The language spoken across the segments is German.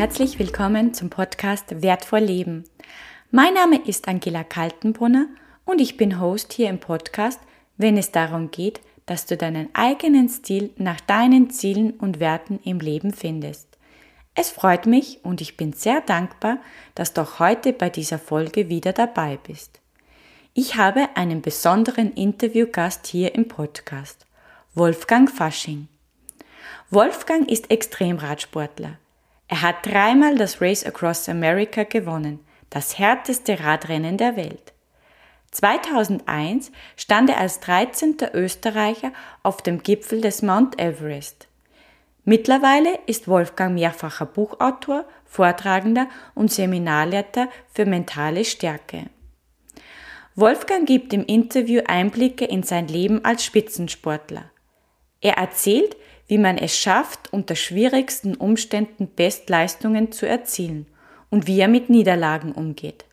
herzlich willkommen zum Podcast Wertvoll Leben. Mein Name ist Angela Kaltenbrunner und ich bin Host hier im Podcast, wenn es darum geht, dass du deinen eigenen Stil nach deinen Zielen und Werten im Leben findest. Es freut mich und ich bin sehr dankbar, dass du auch heute bei dieser Folge wieder dabei bist. Ich habe einen besonderen Interviewgast hier im Podcast, Wolfgang Fasching. Wolfgang ist Extremradsportler. Er hat dreimal das Race Across America gewonnen, das härteste Radrennen der Welt. 2001 stand er als 13. Österreicher auf dem Gipfel des Mount Everest. Mittlerweile ist Wolfgang mehrfacher Buchautor, Vortragender und Seminarleiter für mentale Stärke. Wolfgang gibt im Interview Einblicke in sein Leben als Spitzensportler. Er erzählt, wie man es schafft, unter schwierigsten Umständen Bestleistungen zu erzielen und wie er mit Niederlagen umgeht.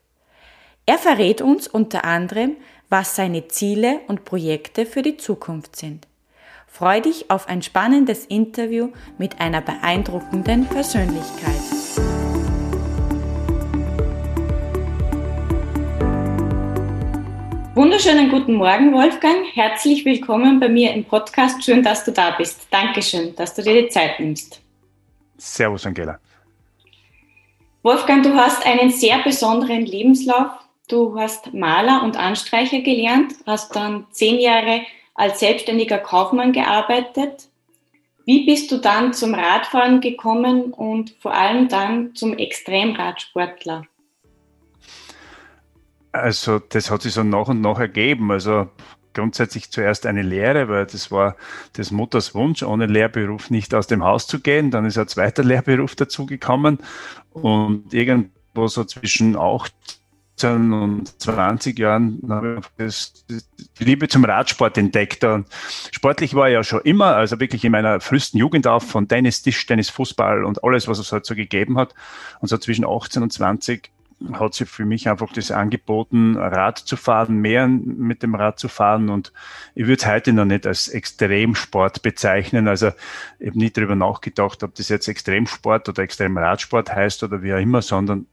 Er verrät uns unter anderem, was seine Ziele und Projekte für die Zukunft sind. Freu dich auf ein spannendes Interview mit einer beeindruckenden Persönlichkeit. Wunderschönen guten Morgen, Wolfgang. Herzlich willkommen bei mir im Podcast. Schön, dass du da bist. Dankeschön, dass du dir die Zeit nimmst. Servus, Angela. Wolfgang, du hast einen sehr besonderen Lebenslauf. Du hast Maler und Anstreicher gelernt, hast dann zehn Jahre als selbstständiger Kaufmann gearbeitet. Wie bist du dann zum Radfahren gekommen und vor allem dann zum Extremradsportler? Also das hat sich so nach und nach ergeben. Also grundsätzlich zuerst eine Lehre, weil das war des Mutters Wunsch, ohne Lehrberuf nicht aus dem Haus zu gehen. Dann ist ein zweiter Lehrberuf dazugekommen und irgendwo so zwischen 18 und 20 Jahren habe ich die Liebe zum Radsport entdeckt. Und sportlich war ich ja schon immer, also wirklich in meiner frühesten Jugend auf, von Tennis, Tischtennis, Fußball und alles, was es halt so gegeben hat. Und so zwischen 18 und 20 hat sich für mich einfach das angeboten, Rad zu fahren, mehr mit dem Rad zu fahren. Und ich würde es heute noch nicht als Extremsport bezeichnen. Also ich habe nie darüber nachgedacht, ob das jetzt Extremsport oder Extremradsport heißt oder wie auch immer, sondern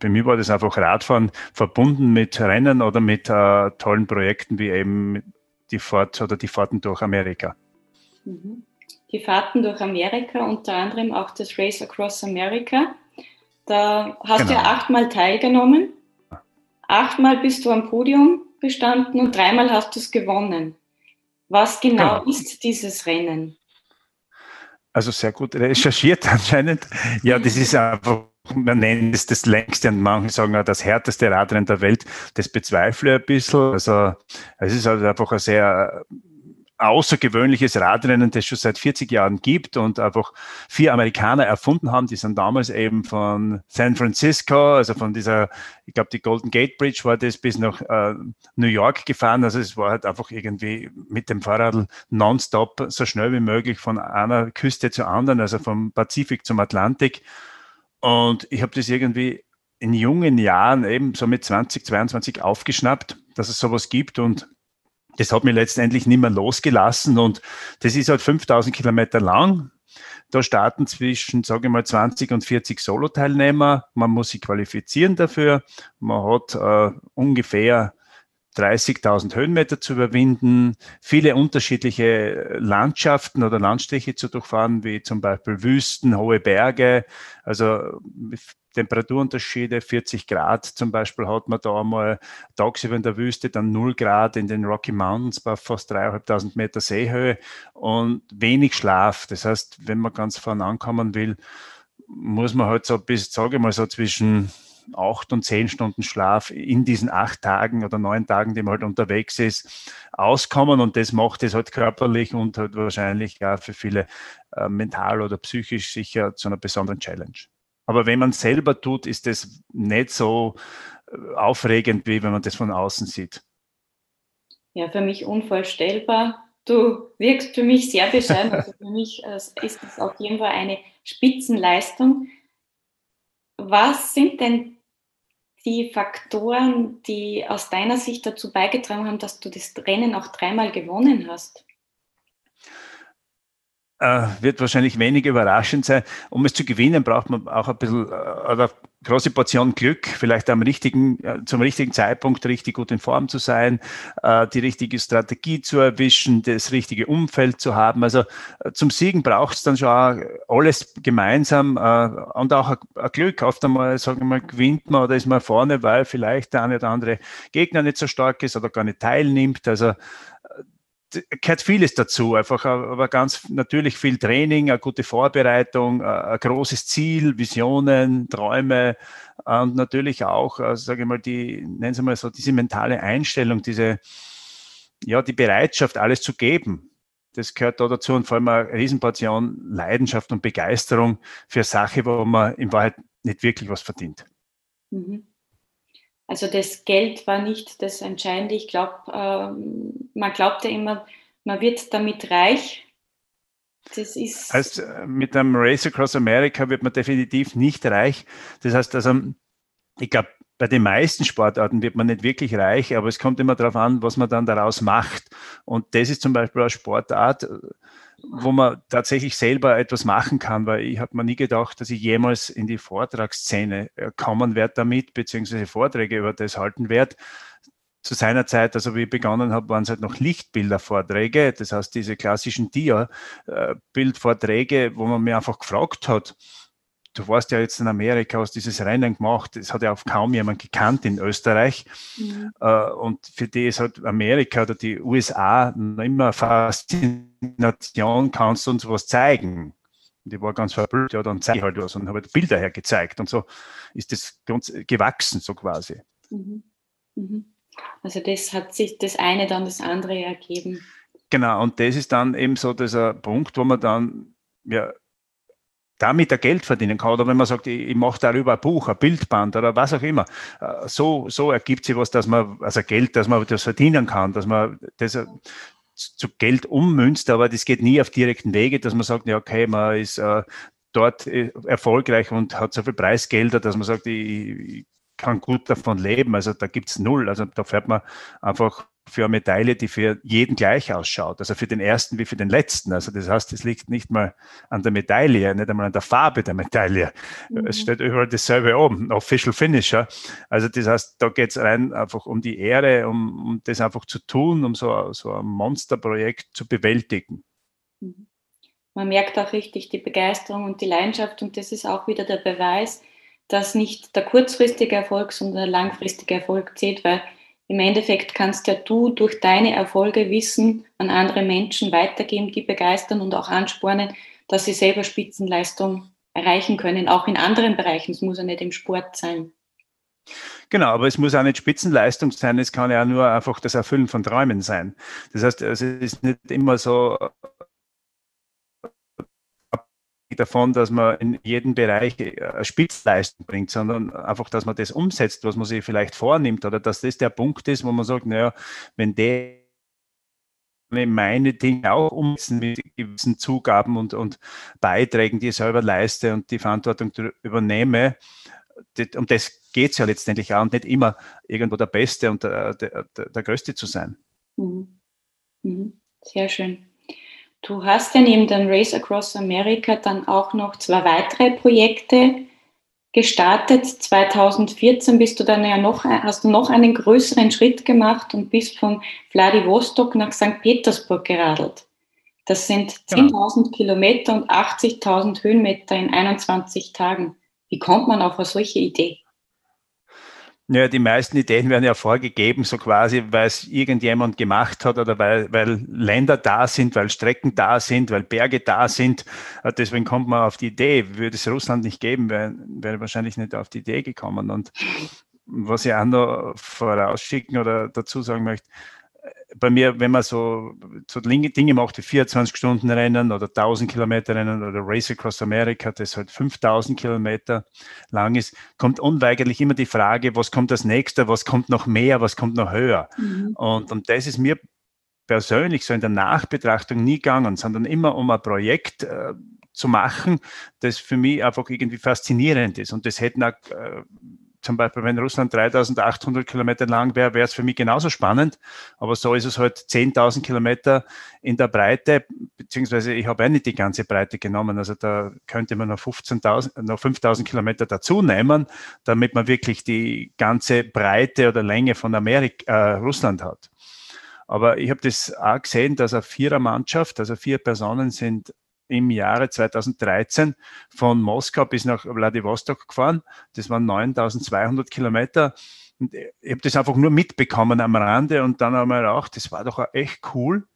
für mich war das einfach Radfahren verbunden mit Rennen oder mit äh, tollen Projekten wie eben die Fahrt oder die Fahrten durch Amerika. Mhm. Die Fahrten durch Amerika, unter anderem auch das Race Across America. Da hast genau. du ja genau. achtmal teilgenommen. Achtmal bist du am Podium gestanden und dreimal hast du es gewonnen. Was genau, genau ist dieses Rennen? Also sehr gut recherchiert anscheinend. Ja, das ist einfach, man nennt es das längste und manche sagen auch das härteste Radrennen der Welt. Das bezweifle ich ein bisschen. Also es ist halt einfach ein sehr außergewöhnliches Radrennen, das schon seit 40 Jahren gibt und einfach vier Amerikaner erfunden haben. Die sind damals eben von San Francisco, also von dieser, ich glaube, die Golden Gate Bridge war das bis nach äh, New York gefahren. Also es war halt einfach irgendwie mit dem Fahrrad nonstop so schnell wie möglich von einer Küste zur anderen, also vom Pazifik zum Atlantik. Und ich habe das irgendwie in jungen Jahren eben so mit 20, 22 aufgeschnappt, dass es sowas gibt und das hat mich letztendlich nicht mehr losgelassen und das ist halt 5000 Kilometer lang. Da starten zwischen, sage ich mal, 20 und 40 Solo-Teilnehmer. Man muss sich qualifizieren dafür. Man hat äh, ungefähr 30.000 Höhenmeter zu überwinden, viele unterschiedliche Landschaften oder Landstriche zu durchfahren, wie zum Beispiel Wüsten, hohe Berge, also Temperaturunterschiede, 40 Grad zum Beispiel hat man da einmal tagsüber in der Wüste, dann 0 Grad in den Rocky Mountains bei fast 3.500 Meter Seehöhe und wenig Schlaf. Das heißt, wenn man ganz vorne ankommen will, muss man halt so bis, sage ich mal, so zwischen acht und zehn Stunden Schlaf in diesen acht Tagen oder neun Tagen, die man halt unterwegs ist, auskommen. Und das macht es halt körperlich und halt wahrscheinlich ja für viele äh, mental oder psychisch sicher zu einer besonderen Challenge. Aber wenn man selber tut, ist das nicht so äh, aufregend, wie wenn man das von außen sieht. Ja, für mich unvorstellbar. Du wirkst für mich sehr bescheiden. Also für mich äh, ist das auf jeden Fall eine Spitzenleistung. Was sind denn die Faktoren, die aus deiner Sicht dazu beigetragen haben, dass du das Rennen auch dreimal gewonnen hast? Äh, wird wahrscheinlich wenig überraschend sein. Um es zu gewinnen, braucht man auch ein bisschen äh, oder große Portion Glück, vielleicht am richtigen, äh, zum richtigen Zeitpunkt richtig gut in Form zu sein, äh, die richtige Strategie zu erwischen, das richtige Umfeld zu haben. Also zum Siegen braucht es dann schon alles gemeinsam und auch ein Glück. Oft einmal, sagen wir mal, gewinnt man oder ist man vorne, weil vielleicht der eine oder andere Gegner nicht so stark ist oder gar nicht teilnimmt. Also gehört vieles dazu, einfach aber ganz natürlich viel Training, eine gute Vorbereitung, ein großes Ziel, Visionen, Träume und natürlich auch, äh, sage ich mal, die, nennen Sie mal so, diese mentale Einstellung, diese, ja, die Bereitschaft, alles zu geben. Das gehört da dazu und vor allem eine Riesenportion Leidenschaft und Begeisterung für Sache, wo man in Wahrheit nicht wirklich was verdient. Mhm. Also das Geld war nicht das Entscheidende. Ich glaube, ähm, man glaubt ja immer, man wird damit reich. Das ist also mit einem Race Across America wird man definitiv nicht reich. Das heißt, also ich glaube, bei den meisten Sportarten wird man nicht wirklich reich, aber es kommt immer darauf an, was man dann daraus macht. Und das ist zum Beispiel eine Sportart, wo man tatsächlich selber etwas machen kann, weil ich habe mir nie gedacht, dass ich jemals in die Vortragsszene äh, kommen werde damit, beziehungsweise Vorträge über das halten werde. Zu seiner Zeit, also wie ich begonnen habe, waren es halt noch Lichtbildervorträge, das heißt diese klassischen Dia-Bildvorträge, wo man mir einfach gefragt hat, du warst ja jetzt in Amerika, hast dieses Rennen gemacht, das hat ja auch kaum jemand gekannt in Österreich. Mhm. Äh, und für die ist halt Amerika oder die USA noch immer Faszination, kannst du uns was zeigen. Und ich war ganz verblüfft, ja, dann zeige ich halt was und habe halt Bilder hergezeigt. Und so ist das ganz gewachsen, so quasi. Mhm. Mhm. Also das hat sich das eine dann das andere ergeben. Genau, und das ist dann eben so dieser Punkt, wo man dann ja, damit er Geld verdienen kann. Oder wenn man sagt, ich, ich mache darüber ein Buch, ein Bildband oder was auch immer. Äh, so, so ergibt sich was, dass man, also Geld, dass man das verdienen kann, dass man das zu Geld ummünzt, aber das geht nie auf direkten Wege, dass man sagt, ja, okay, man ist äh, dort äh, erfolgreich und hat so viel Preisgelder, dass man sagt, ich, ich kann gut davon leben. Also da gibt's null. Also da fährt man einfach für eine Medaille, die für jeden gleich ausschaut. Also für den ersten wie für den letzten. Also das heißt, es liegt nicht mal an der Medaille, nicht einmal an der Farbe der Medaille. Mhm. Es steht überall dasselbe oben, Official Finisher. Also das heißt, da geht's rein einfach um die Ehre, um, um das einfach zu tun, um so, so ein Monsterprojekt zu bewältigen. Mhm. Man merkt auch richtig die Begeisterung und die Leidenschaft und das ist auch wieder der Beweis, dass nicht der kurzfristige Erfolg, sondern der langfristige Erfolg zählt, weil im Endeffekt kannst ja du durch deine Erfolge Wissen an andere Menschen weitergeben, die begeistern und auch anspornen, dass sie selber Spitzenleistung erreichen können, auch in anderen Bereichen. Es muss ja nicht im Sport sein. Genau, aber es muss auch nicht Spitzenleistung sein, es kann ja nur einfach das Erfüllen von Träumen sein. Das heißt, es ist nicht immer so davon, dass man in jedem Bereich eine Spitzleistung bringt, sondern einfach, dass man das umsetzt, was man sich vielleicht vornimmt oder dass das der Punkt ist, wo man sagt, naja, wenn der meine Dinge auch umsetzen mit gewissen Zugaben und, und Beiträgen, die ich selber leiste und die Verantwortung übernehme, um das geht es ja letztendlich auch und nicht immer irgendwo der Beste und der, der, der, der Größte zu sein. Mhm. Mhm. Sehr schön. Du hast ja neben dem Race Across America dann auch noch zwei weitere Projekte gestartet. 2014 bist du dann ja noch, hast du noch einen größeren Schritt gemacht und bist von Vladivostok nach St. Petersburg geradelt. Das sind 10.000 genau. Kilometer und 80.000 Höhenmeter in 21 Tagen. Wie kommt man auf eine solche Idee? Ja, die meisten Ideen werden ja vorgegeben, so quasi, weil es irgendjemand gemacht hat oder weil, weil Länder da sind, weil Strecken da sind, weil Berge da sind. Äh, deswegen kommt man auf die Idee. Würde es Russland nicht geben, wäre wär wahrscheinlich nicht auf die Idee gekommen. Und was ich auch noch vorausschicken oder dazu sagen möchte, bei mir, wenn man so, so Dinge macht wie 24 Stunden Rennen oder 1000 Kilometer Rennen oder Race Across America, das halt 5000 Kilometer lang ist, kommt unweigerlich immer die Frage, was kommt als nächster, was kommt noch mehr, was kommt noch höher. Mhm. Und, und das ist mir persönlich so in der Nachbetrachtung nie gegangen, sondern immer um ein Projekt äh, zu machen, das für mich einfach irgendwie faszinierend ist. Und das hätten auch äh, zum Beispiel, wenn Russland 3800 Kilometer lang wäre, wäre es für mich genauso spannend. Aber so ist es halt 10.000 Kilometer in der Breite, beziehungsweise ich habe auch nicht die ganze Breite genommen. Also da könnte man noch 15.000, noch 5.000 Kilometer dazu nehmen, damit man wirklich die ganze Breite oder Länge von Amerika, äh, Russland hat. Aber ich habe das auch gesehen, dass eine Vierermannschaft, also vier Personen sind im Jahre 2013 von Moskau bis nach Vladivostok gefahren. Das waren 9200 Kilometer. Und ich habe das einfach nur mitbekommen am Rande und dann einmal auch, das war doch echt cool.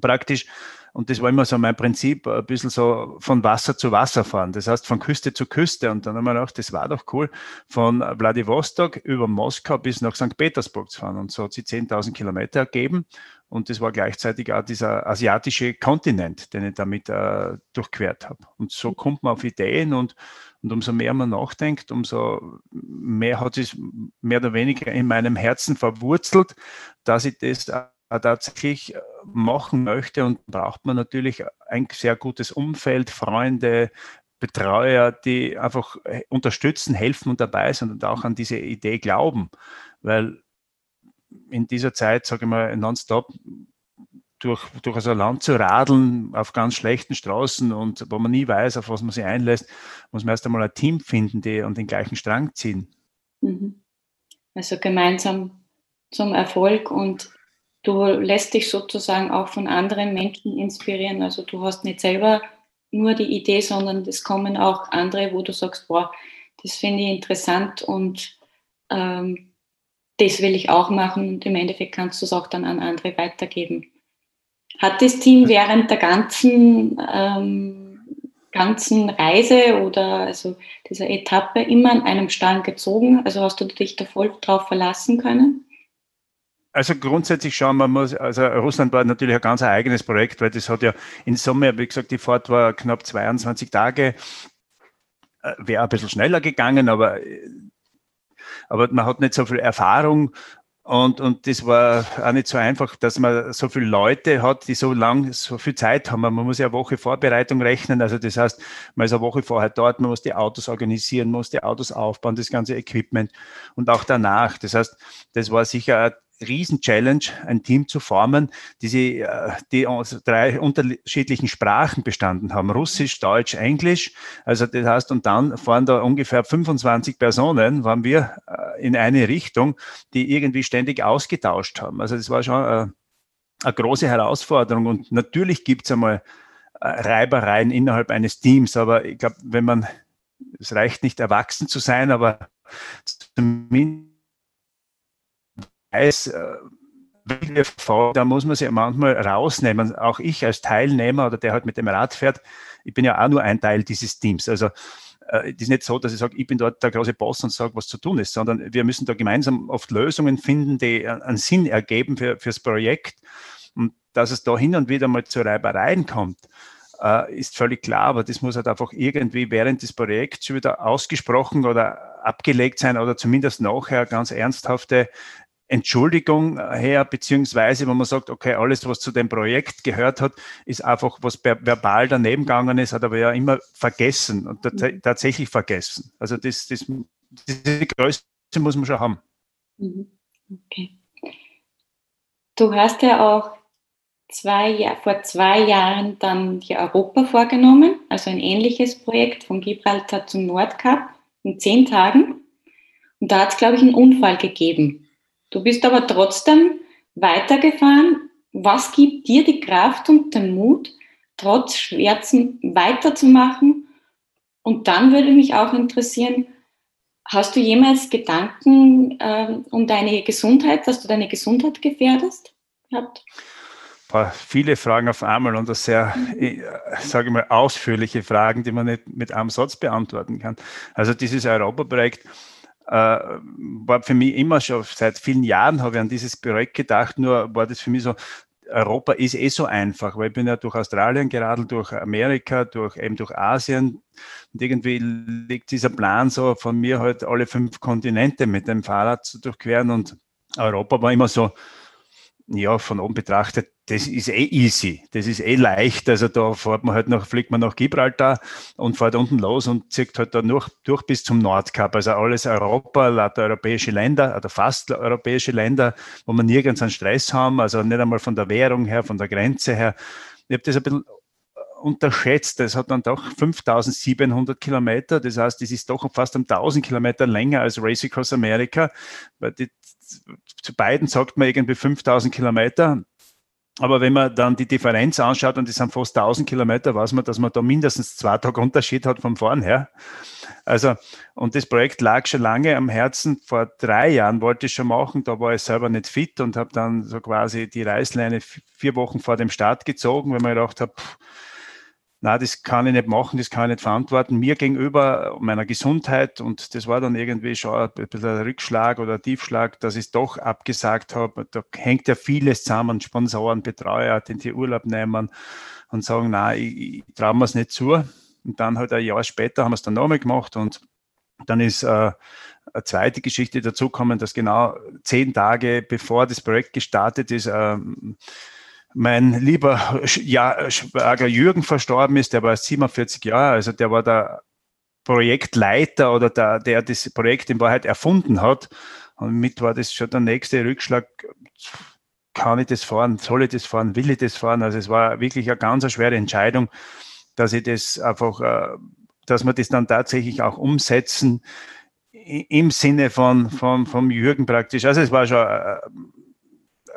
Praktisch und das war immer so mein Prinzip, ein bisschen so von Wasser zu Wasser fahren. Das heißt, von Küste zu Küste. Und dann haben wir gedacht, das war doch cool, von Vladivostok über Moskau bis nach St. Petersburg zu fahren. Und so hat sie 10.000 Kilometer ergeben. Und das war gleichzeitig auch dieser asiatische Kontinent, den ich damit äh, durchquert habe. Und so kommt man auf Ideen und, und umso mehr man nachdenkt, umso mehr hat es mehr oder weniger in meinem Herzen verwurzelt, dass ich das tatsächlich äh, machen möchte und braucht man natürlich ein sehr gutes Umfeld, Freunde, Betreuer, die einfach äh, unterstützen, helfen und dabei sind und auch an diese Idee glauben. Weil in dieser Zeit, sage ich mal, nonstop durch, durch so ein Land zu radeln auf ganz schlechten Straßen und wo man nie weiß, auf was man sich einlässt, muss man erst einmal ein Team finden, die an den gleichen Strang ziehen. Mhm. Also gemeinsam zum Erfolg und du lässt dich sozusagen auch von anderen Menschen inspirieren. Also du hast nicht selber nur die Idee, sondern es kommen auch andere, wo du sagst, boah, das finde ich interessant und ähm, das will ich auch machen und im Endeffekt kannst du es auch dann an andere weitergeben. Hat das Team während der ganzen, ähm, ganzen Reise oder also dieser Etappe immer an einem Strang gezogen? Also hast du dich da voll drauf verlassen können? Also grundsätzlich schauen man muss, also Russland war natürlich ein ganz eigenes Projekt, weil das hat ja in Summe, wie gesagt, die Fahrt war knapp 22 Tage, äh, wäre ein bisschen schneller gegangen, aber, aber man hat nicht so viel Erfahrung und, und das war auch nicht so einfach, dass man so viele Leute hat, die so lang, so viel Zeit haben. Man muss ja eine Woche Vorbereitung rechnen. Also das heißt, man ist eine Woche vorher dort, man muss die Autos organisieren, muss die Autos aufbauen, das ganze Equipment und auch danach. Das heißt, das war sicher Riesen-Challenge, ein Team zu formen, die, sie, äh, die aus drei unterschiedlichen Sprachen bestanden haben. Russisch, Deutsch, Englisch. Also das heißt, und dann fahren da ungefähr 25 Personen, waren wir äh, in eine Richtung, die irgendwie ständig ausgetauscht haben. Also das war schon äh, eine große Herausforderung. Und natürlich gibt es einmal Reibereien innerhalb eines Teams, aber ich glaube, wenn man, es reicht nicht erwachsen zu sein, aber zumindest weiß, äh, da muss man sich manchmal rausnehmen. Auch ich als Teilnehmer oder der halt mit dem Rad fährt, ich bin ja auch nur ein Teil dieses Teams. Also äh, es ist nicht so, dass ich sage, ich bin dort der große Boss und sage, was zu tun ist, sondern wir müssen da gemeinsam oft Lösungen finden, die einen Sinn ergeben für, fürs Projekt. Und dass es da hin und wieder mal zu Reibereien kommt, äh, ist völlig klar, aber das muss halt einfach irgendwie während des Projekts wieder ausgesprochen oder abgelegt sein oder zumindest nachher ganz ernsthafte Entschuldigung her, beziehungsweise wenn man sagt, okay, alles, was zu dem Projekt gehört hat, ist einfach, was verbal daneben gegangen ist, hat aber ja immer vergessen und mhm. tatsächlich vergessen. Also das, das, diese Größe muss man schon haben. Mhm. Okay. Du hast ja auch zwei, vor zwei Jahren dann die Europa vorgenommen, also ein ähnliches Projekt von Gibraltar zum Nordkap in zehn Tagen. Und da hat es, glaube ich, einen Unfall gegeben. Du bist aber trotzdem weitergefahren. Was gibt dir die Kraft und den Mut, trotz Schmerzen weiterzumachen? Und dann würde mich auch interessieren, hast du jemals Gedanken äh, um deine Gesundheit, dass du deine Gesundheit gefährdest? Gehabt? viele Fragen auf einmal und das sehr, äh, sage ich mal, ausführliche Fragen, die man nicht mit einem Satz beantworten kann. Also dieses Europaprojekt war für mich immer schon, seit vielen Jahren habe ich an dieses Projekt gedacht, nur war das für mich so, Europa ist eh so einfach, weil ich bin ja durch Australien geradelt, durch Amerika, durch eben durch Asien. Und irgendwie liegt dieser Plan so von mir halt alle fünf Kontinente mit dem Fahrrad zu durchqueren und Europa war immer so, ja, von oben betrachtet, das ist eh easy, das ist eh leicht. Also da fährt man halt noch, fliegt man nach Gibraltar und fährt unten los und zieht halt da durch, durch bis zum Nordkap. Also alles Europa, lauter europäische Länder oder fast europäische Länder, wo man nirgends einen Stress haben, also nicht einmal von der Währung her, von der Grenze her. Ich habe das ein bisschen unterschätzt. Das hat dann doch 5700 Kilometer. Das heißt, das ist doch fast um 1000 Kilometer länger als Race Across America. Weil die, zu beiden sagt man irgendwie 5000 Kilometer. Aber wenn man dann die Differenz anschaut, und das sind fast 1000 Kilometer, weiß man, dass man da mindestens zwei Tage Unterschied hat vom Fahren her. Also, und das Projekt lag schon lange am Herzen. Vor drei Jahren wollte ich schon machen, da war ich selber nicht fit und habe dann so quasi die Reißleine vier Wochen vor dem Start gezogen, weil man gedacht habe, na, das kann ich nicht machen, das kann ich nicht verantworten, mir gegenüber, meiner Gesundheit. Und das war dann irgendwie schon ein bisschen ein Rückschlag oder ein Tiefschlag, dass ich es doch abgesagt habe. Da hängt ja vieles zusammen, Sponsoren, Betreuer, den die Urlaub nehmen und sagen, na, ich, ich traue mir es nicht zu. Und dann halt ein Jahr später haben wir es dann nochmal gemacht und dann ist äh, eine zweite Geschichte dazugekommen, dass genau zehn Tage bevor das Projekt gestartet ist, ähm, mein lieber ja, Schwager Jürgen verstorben ist, der war 47 Jahre, also der war der Projektleiter oder der, der das Projekt in Wahrheit erfunden hat. Und mit war das schon der nächste Rückschlag. Kann ich das fahren? Soll ich das fahren? Will ich das fahren? Also es war wirklich eine ganz schwere Entscheidung, dass ich das einfach, äh, dass wir das dann tatsächlich auch umsetzen im Sinne von, von, vom Jürgen praktisch. Also es war schon äh,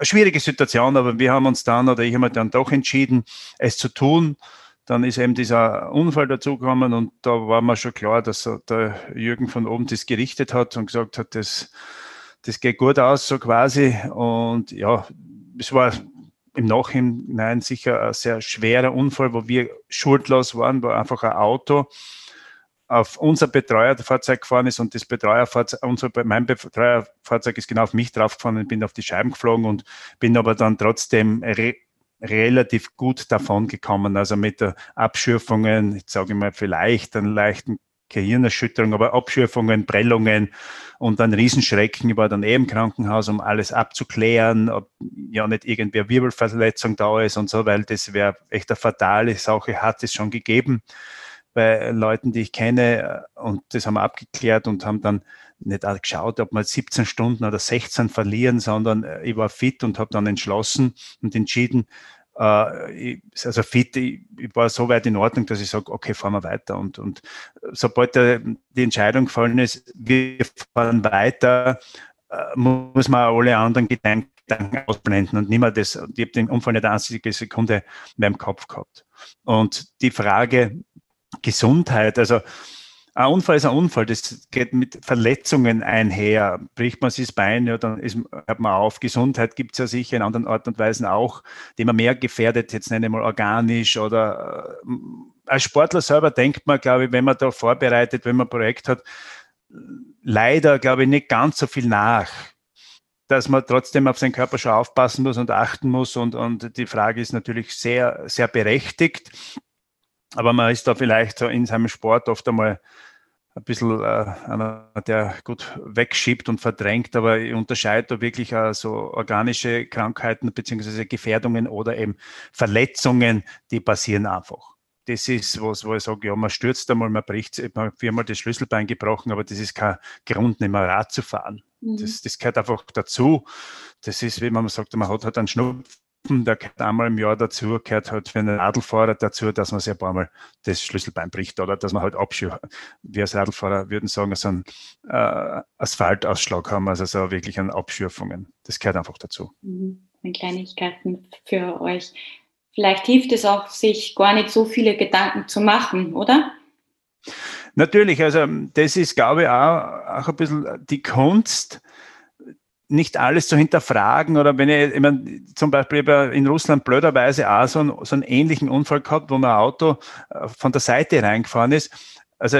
schwierige Situation, aber wir haben uns dann oder ich habe mir dann doch entschieden, es zu tun. Dann ist eben dieser Unfall dazugekommen und da war mir schon klar, dass der Jürgen von oben das gerichtet hat und gesagt hat, das, das geht gut aus, so quasi. Und ja, es war im Nachhinein sicher ein sehr schwerer Unfall, wo wir schuldlos waren, war einfach ein Auto auf unser Betreuerfahrzeug gefahren ist und das Betreuerfahrzeug, unser, mein Betreuerfahrzeug ist genau auf mich draufgefahren und bin auf die Scheiben geflogen und bin aber dann trotzdem re relativ gut davon gekommen. Also mit Abschürfungen, ich sage mal vielleicht einen leichten Gehirnerschütterung, aber Abschürfungen, Prellungen und dann Riesenschrecken. Ich war dann eh im Krankenhaus, um alles abzuklären, ob ja nicht irgendwie Wirbelverletzung da ist und so, weil das wäre echt eine fatale Sache, hat es schon gegeben bei Leuten, die ich kenne. Und das haben wir abgeklärt und haben dann nicht geschaut, ob wir 17 Stunden oder 16 verlieren, sondern äh, ich war fit und habe dann entschlossen und entschieden, äh, also fit, ich, war so weit in Ordnung, dass ich sage, okay, fahren wir weiter. Und, und sobald die Entscheidung gefallen ist, wir fahren weiter, äh, muss man alle anderen Gedanken ausblenden und nicht mehr das, ich habe den Unfall nicht eine einzige Sekunde mehr im Kopf gehabt. Und die Frage, Gesundheit. Also ein Unfall ist ein Unfall, das geht mit Verletzungen einher. Bricht man sich das Bein, ja, dann ist, hört man auf. Gesundheit gibt es ja sicher in anderen Art und Weisen auch, die man mehr gefährdet, jetzt nenne ich mal organisch oder äh, als Sportler selber denkt man, glaube ich, wenn man da vorbereitet, wenn man ein Projekt hat, leider, glaube ich, nicht ganz so viel nach dass man trotzdem auf seinen Körper schon aufpassen muss und achten muss. Und, und die Frage ist natürlich sehr, sehr berechtigt. Aber man ist da vielleicht so in seinem Sport oft einmal ein bisschen äh, einer, der gut wegschiebt und verdrängt, aber ich unterscheide da wirklich äh, so organische Krankheiten beziehungsweise Gefährdungen oder eben Verletzungen, die passieren einfach. Das ist was, wo ich sage, ja, man stürzt einmal, man bricht, man hat viermal das Schlüsselbein gebrochen, aber das ist kein Grund, nicht mehr Rad zu fahren. Mhm. Das, das gehört einfach dazu. Das ist, wie man sagt, man hat halt einen Schnupfen der gehört einmal im Jahr dazu, gehört halt für einen Radlfahrer dazu, dass man sich ein paar Mal das Schlüsselbein bricht oder dass man halt abschürt. Wir als Radlfahrer würden sagen, so einen äh, Asphaltausschlag haben, also so wirklich an Abschürfungen. Das gehört einfach dazu. Mhm. Kleinigkeiten für euch. Vielleicht hilft es auch, sich gar nicht so viele Gedanken zu machen, oder? Natürlich, also das ist, glaube ich, auch, auch ein bisschen die Kunst, nicht alles zu hinterfragen oder wenn ich, ich meine, zum Beispiel in Russland blöderweise auch so einen, so einen ähnlichen Unfall gehabt, wo mein Auto äh, von der Seite reingefahren ist. Also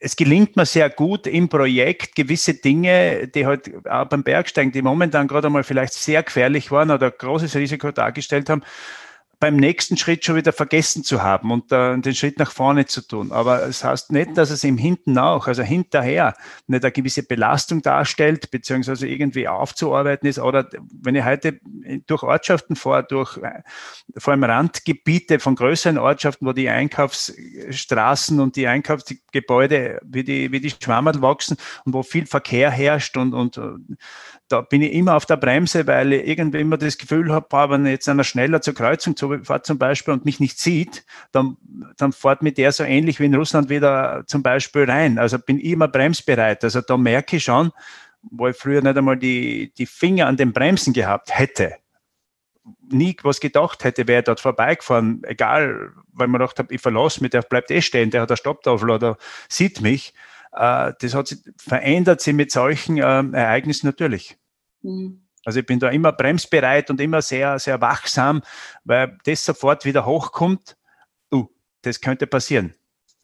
es gelingt mir sehr gut im Projekt gewisse Dinge, die halt auch beim Bergsteigen, die momentan gerade einmal vielleicht sehr gefährlich waren oder großes Risiko dargestellt haben, beim nächsten Schritt schon wieder vergessen zu haben und äh, den Schritt nach vorne zu tun. Aber es das heißt nicht, dass es im Hinten auch, also hinterher, nicht eine gewisse Belastung darstellt, beziehungsweise irgendwie aufzuarbeiten ist. Oder wenn ich heute durch Ortschaften fahre, durch äh, vor allem Randgebiete von größeren Ortschaften, wo die Einkaufsstraßen und die Einkaufsgebäude wie die, wie die Schwammerl wachsen und wo viel Verkehr herrscht und, und da bin ich immer auf der Bremse, weil ich irgendwie immer das Gefühl habe, wenn jetzt einer schneller zur Kreuzung fährt zum Beispiel und mich nicht sieht, dann, dann fährt mit der so ähnlich wie in Russland wieder zum Beispiel rein. Also bin ich immer bremsbereit. Also da merke ich schon, wo ich früher nicht einmal die, die Finger an den Bremsen gehabt hätte, nie was gedacht hätte, wäre dort vorbeigefahren, egal, weil man gedacht habe, ich verlasse mich, der bleibt eh stehen, der hat eine Stopptafel oder sieht mich. Äh, das hat sich, verändert sich mit solchen ähm, Ereignissen natürlich. Mhm. Also ich bin da immer bremsbereit und immer sehr, sehr wachsam, weil das sofort wieder hochkommt. Uh, das könnte passieren.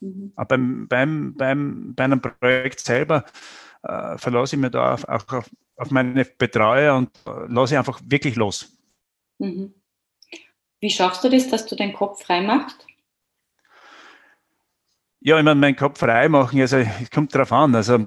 Mhm. Aber beim, beim, beim, bei einem Projekt selber äh, verlasse ich mir da auch auf, auf meine Betreuer und äh, lasse einfach wirklich los. Mhm. Wie schaffst du das, dass du deinen Kopf frei machst? Ja, ich meine, meinen Kopf frei machen, also es kommt darauf an. Also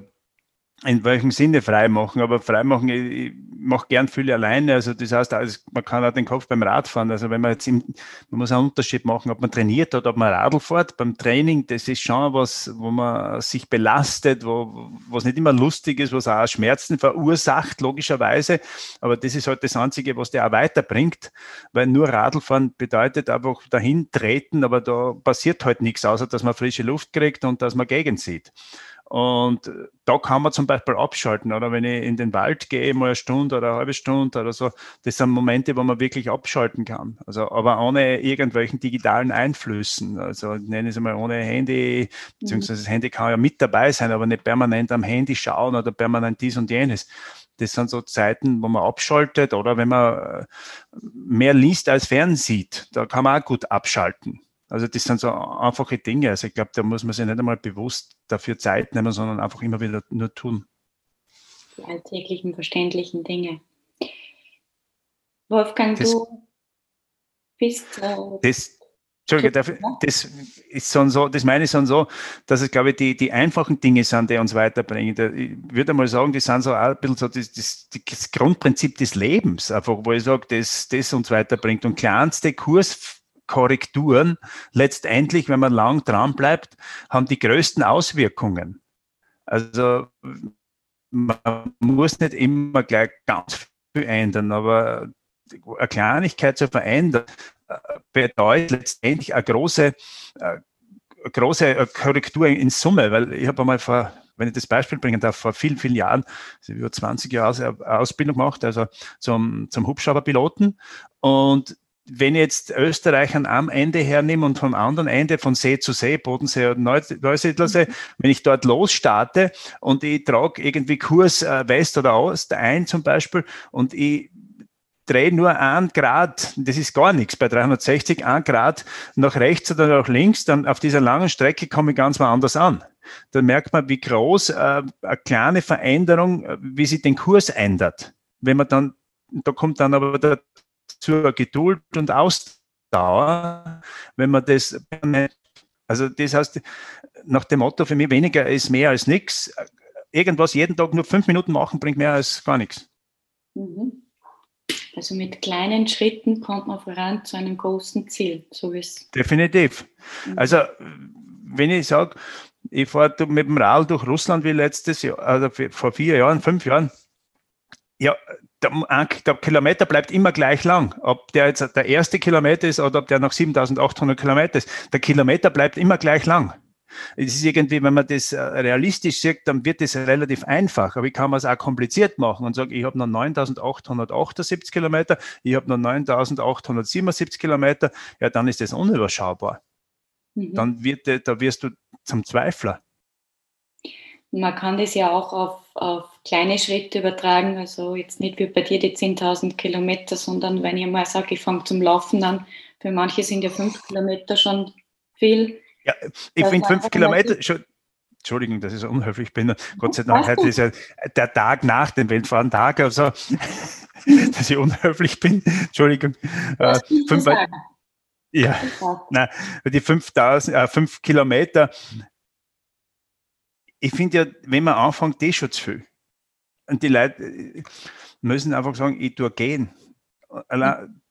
in welchem Sinne frei machen, aber frei machen, ich, ich mache gern viel alleine. Also das heißt, also man kann auch den Kopf beim Radfahren. Also wenn man jetzt im, man muss einen Unterschied machen, ob man trainiert oder ob man Radl fährt. Beim Training, das ist schon was, wo man sich belastet, wo was nicht immer lustig ist, was auch Schmerzen verursacht, logischerweise. Aber das ist halt das Einzige, was der auch weiterbringt, weil nur Radlfahren bedeutet einfach dahin treten, aber da passiert halt nichts, außer dass man frische Luft kriegt und dass man Gegend sieht. Und da kann man zum Beispiel abschalten. Oder wenn ich in den Wald gehe, mal eine Stunde oder eine halbe Stunde oder so, das sind Momente, wo man wirklich abschalten kann. Also, aber ohne irgendwelchen digitalen Einflüssen. Also nenne ich es mal ohne Handy, beziehungsweise das Handy kann ja mit dabei sein, aber nicht permanent am Handy schauen oder permanent dies und jenes. Das sind so Zeiten, wo man abschaltet oder wenn man mehr liest als fern sieht, da kann man auch gut abschalten. Also das sind so einfache Dinge. Also ich glaube, da muss man sich nicht einmal bewusst dafür Zeit nehmen, sondern einfach immer wieder nur tun. Die alltäglichen, verständlichen Dinge. Wolfgang, das, du bist. Äh, das, Entschuldige, das ist so, das meine ich so, dass es, glaube ich, die, die einfachen Dinge sind, die uns weiterbringen. Ich würde mal sagen, die sind so ein bisschen so das, das, das Grundprinzip des Lebens, einfach, wo ich sage, das, das uns weiterbringt. Und kleinste Kurs Korrekturen letztendlich, wenn man lang dran bleibt, haben die größten Auswirkungen. Also man muss nicht immer gleich ganz viel ändern, aber eine Kleinigkeit zu verändern äh, bedeutet letztendlich eine große, eine äh, große äh, Korrektur in Summe, weil ich habe einmal vor wenn ich das Beispiel bringen darf, vor vielen, vielen Jahren, also über 20 Jahre Ausbildung gemacht, also zum, zum Hubschrauberpiloten. Und wenn ich jetzt Österreich an einem Ende hernehme und vom anderen Ende von See zu See, Bodensee und Neusiedlersee, mhm. wenn ich dort losstarte und ich trage irgendwie Kurs äh, West oder Ost ein zum Beispiel und ich drehe nur ein Grad, das ist gar nichts, bei 360 ein Grad nach rechts oder nach links, dann auf dieser langen Strecke komme ich ganz woanders an. Dann merkt man, wie groß äh, eine kleine Veränderung, äh, wie sich den Kurs ändert. Wenn man dann, da kommt dann aber der zur Geduld und Ausdauer, wenn man das, also das heißt, nach dem Motto für mich, weniger ist mehr als nichts. Irgendwas jeden Tag nur fünf Minuten machen, bringt mehr als gar nichts. Mhm. Also mit kleinen Schritten kommt man voran zu einem großen Ziel, so wie es. Definitiv. Mhm. Also, wenn ich sage, ich fahre mit dem Rad durch Russland wie letztes Jahr, also vor vier Jahren, fünf Jahren, ja, der, der, Kilometer bleibt immer gleich lang. Ob der jetzt der erste Kilometer ist oder ob der noch 7800 Kilometer ist. Der Kilometer bleibt immer gleich lang. Es ist irgendwie, wenn man das äh, realistisch sieht, dann wird es relativ einfach. Aber ich kann man es auch kompliziert machen und sagen, ich habe noch 9878 Kilometer, ich habe noch 9877 Kilometer, ja, dann ist das unüberschaubar. Mhm. Dann wird, da wirst du zum Zweifler. Man kann das ja auch auf, auf kleine Schritte übertragen, also jetzt nicht wie bei dir die 10.000 Kilometer, sondern wenn ich mal sage, ich fange zum Laufen an, für manche sind ja fünf Kilometer schon viel. Ja, ich finde fünf Kilometer schon. Entschuldigung, dass ich so unhöflich bin. Gott sei Dank, heute ist ja der Tag nach dem Weltfrauentag, also dass ich unhöflich bin. Entschuldigung. Äh, fünf, Ja, nein, die 5000, äh, 5 Kilometer, ich finde ja, wenn man anfängt, das schon zu viel. Und die Leute äh, müssen einfach sagen, ich tue gehen. Allein,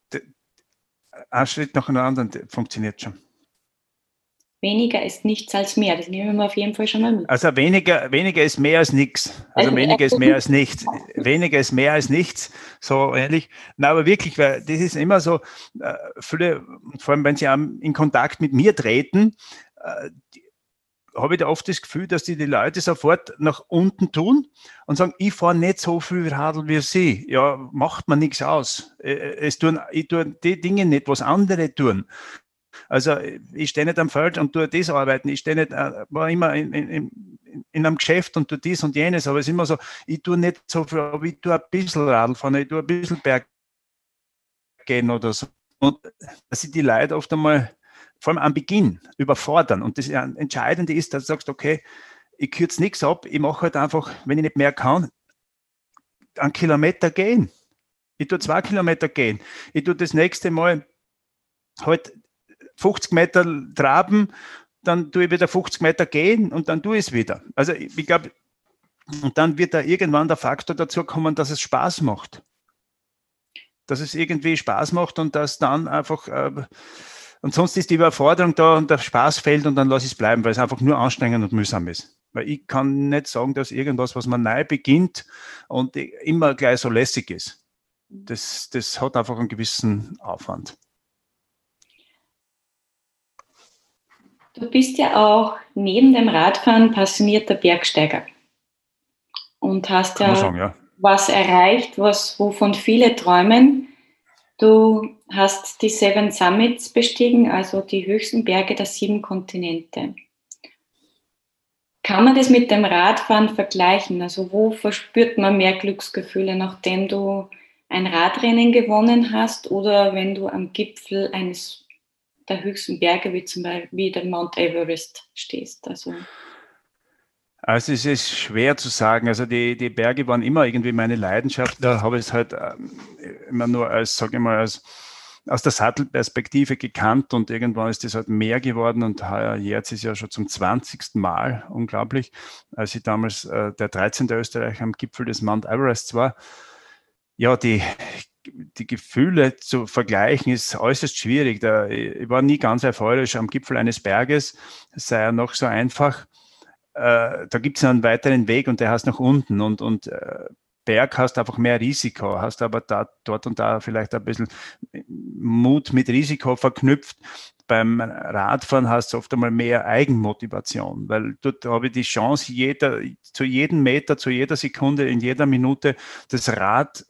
ein Schritt nach dem anderen funktioniert schon. Weniger ist nichts als mehr. Das nehmen wir auf jeden Fall schon mal mit. Also weniger, weniger ist mehr als nichts. Also, also weniger ist mehr als nichts. Weniger ist mehr als nichts. So ehrlich. Na, aber wirklich, weil das ist immer so, äh, viele, vor allem wenn sie in Kontakt mit mir treten, äh, habe ich da oft das Gefühl, dass die, die Leute sofort nach unten tun und sagen, ich fahre nicht so viel Radl wie sie. Ja, macht man nichts aus. Äh, es tun, ich tue die Dinge nicht, was andere tun. Also ich stehe nicht am Feld und tue das arbeiten. Ich stehe nicht, äh, war immer in, in, in einem Geschäft und tue dies und jenes, aber es ist immer so, ich tue nicht so viel, aber ich tue ein bisschen Radl fahren, ich tue ein bisschen Berg gehen oder so. Und dass ich die Leute oft einmal vor allem am Beginn überfordern. Und das Entscheidende ist, dass du sagst, okay, ich kürze nichts ab, ich mache halt einfach, wenn ich nicht mehr kann, einen Kilometer gehen. Ich tue zwei Kilometer gehen. Ich tue das nächste Mal halt 50 Meter traben, dann tue ich wieder 50 Meter gehen und dann tue ich es wieder. Also ich, ich glaube, und dann wird da irgendwann der Faktor dazu kommen, dass es Spaß macht. Dass es irgendwie Spaß macht und dass dann einfach äh, und sonst ist die Überforderung da und der Spaß fällt und dann lasse ich es bleiben, weil es einfach nur anstrengend und mühsam ist. Weil ich kann nicht sagen, dass irgendwas, was man neu beginnt und immer gleich so lässig ist. Das, das hat einfach einen gewissen Aufwand. Du bist ja auch neben dem Radfahren passionierter Bergsteiger und hast ja, sagen, ja, was erreicht, was, wovon viele träumen. Du hast die Seven Summits bestiegen, also die höchsten Berge der sieben Kontinente. Kann man das mit dem Radfahren vergleichen? Also wo verspürt man mehr Glücksgefühle, nachdem du ein Radrennen gewonnen hast oder wenn du am Gipfel eines der höchsten Berge, wie zum Beispiel der Mount Everest stehst? Also also es ist schwer zu sagen. Also die, die Berge waren immer irgendwie meine Leidenschaft. Da habe ich es halt ähm, immer nur als, sage ich mal, als aus der Sattelperspektive gekannt und irgendwann ist das halt mehr geworden und jetzt ist ja schon zum 20. Mal, unglaublich, als ich damals äh, der 13. Österreicher am Gipfel des Mount Everest war. Ja, die, die Gefühle zu vergleichen ist äußerst schwierig. Da, ich war nie ganz euphorisch am Gipfel eines Berges, es sei ja noch so einfach. Äh, da gibt es einen weiteren Weg und der heißt nach unten und, und äh, Berg hast einfach mehr Risiko, hast aber da, dort und da vielleicht ein bisschen Mut mit Risiko verknüpft. Beim Radfahren hast du oft einmal mehr Eigenmotivation, weil dort habe ich die Chance, jeder, zu jedem Meter, zu jeder Sekunde, in jeder Minute das Rad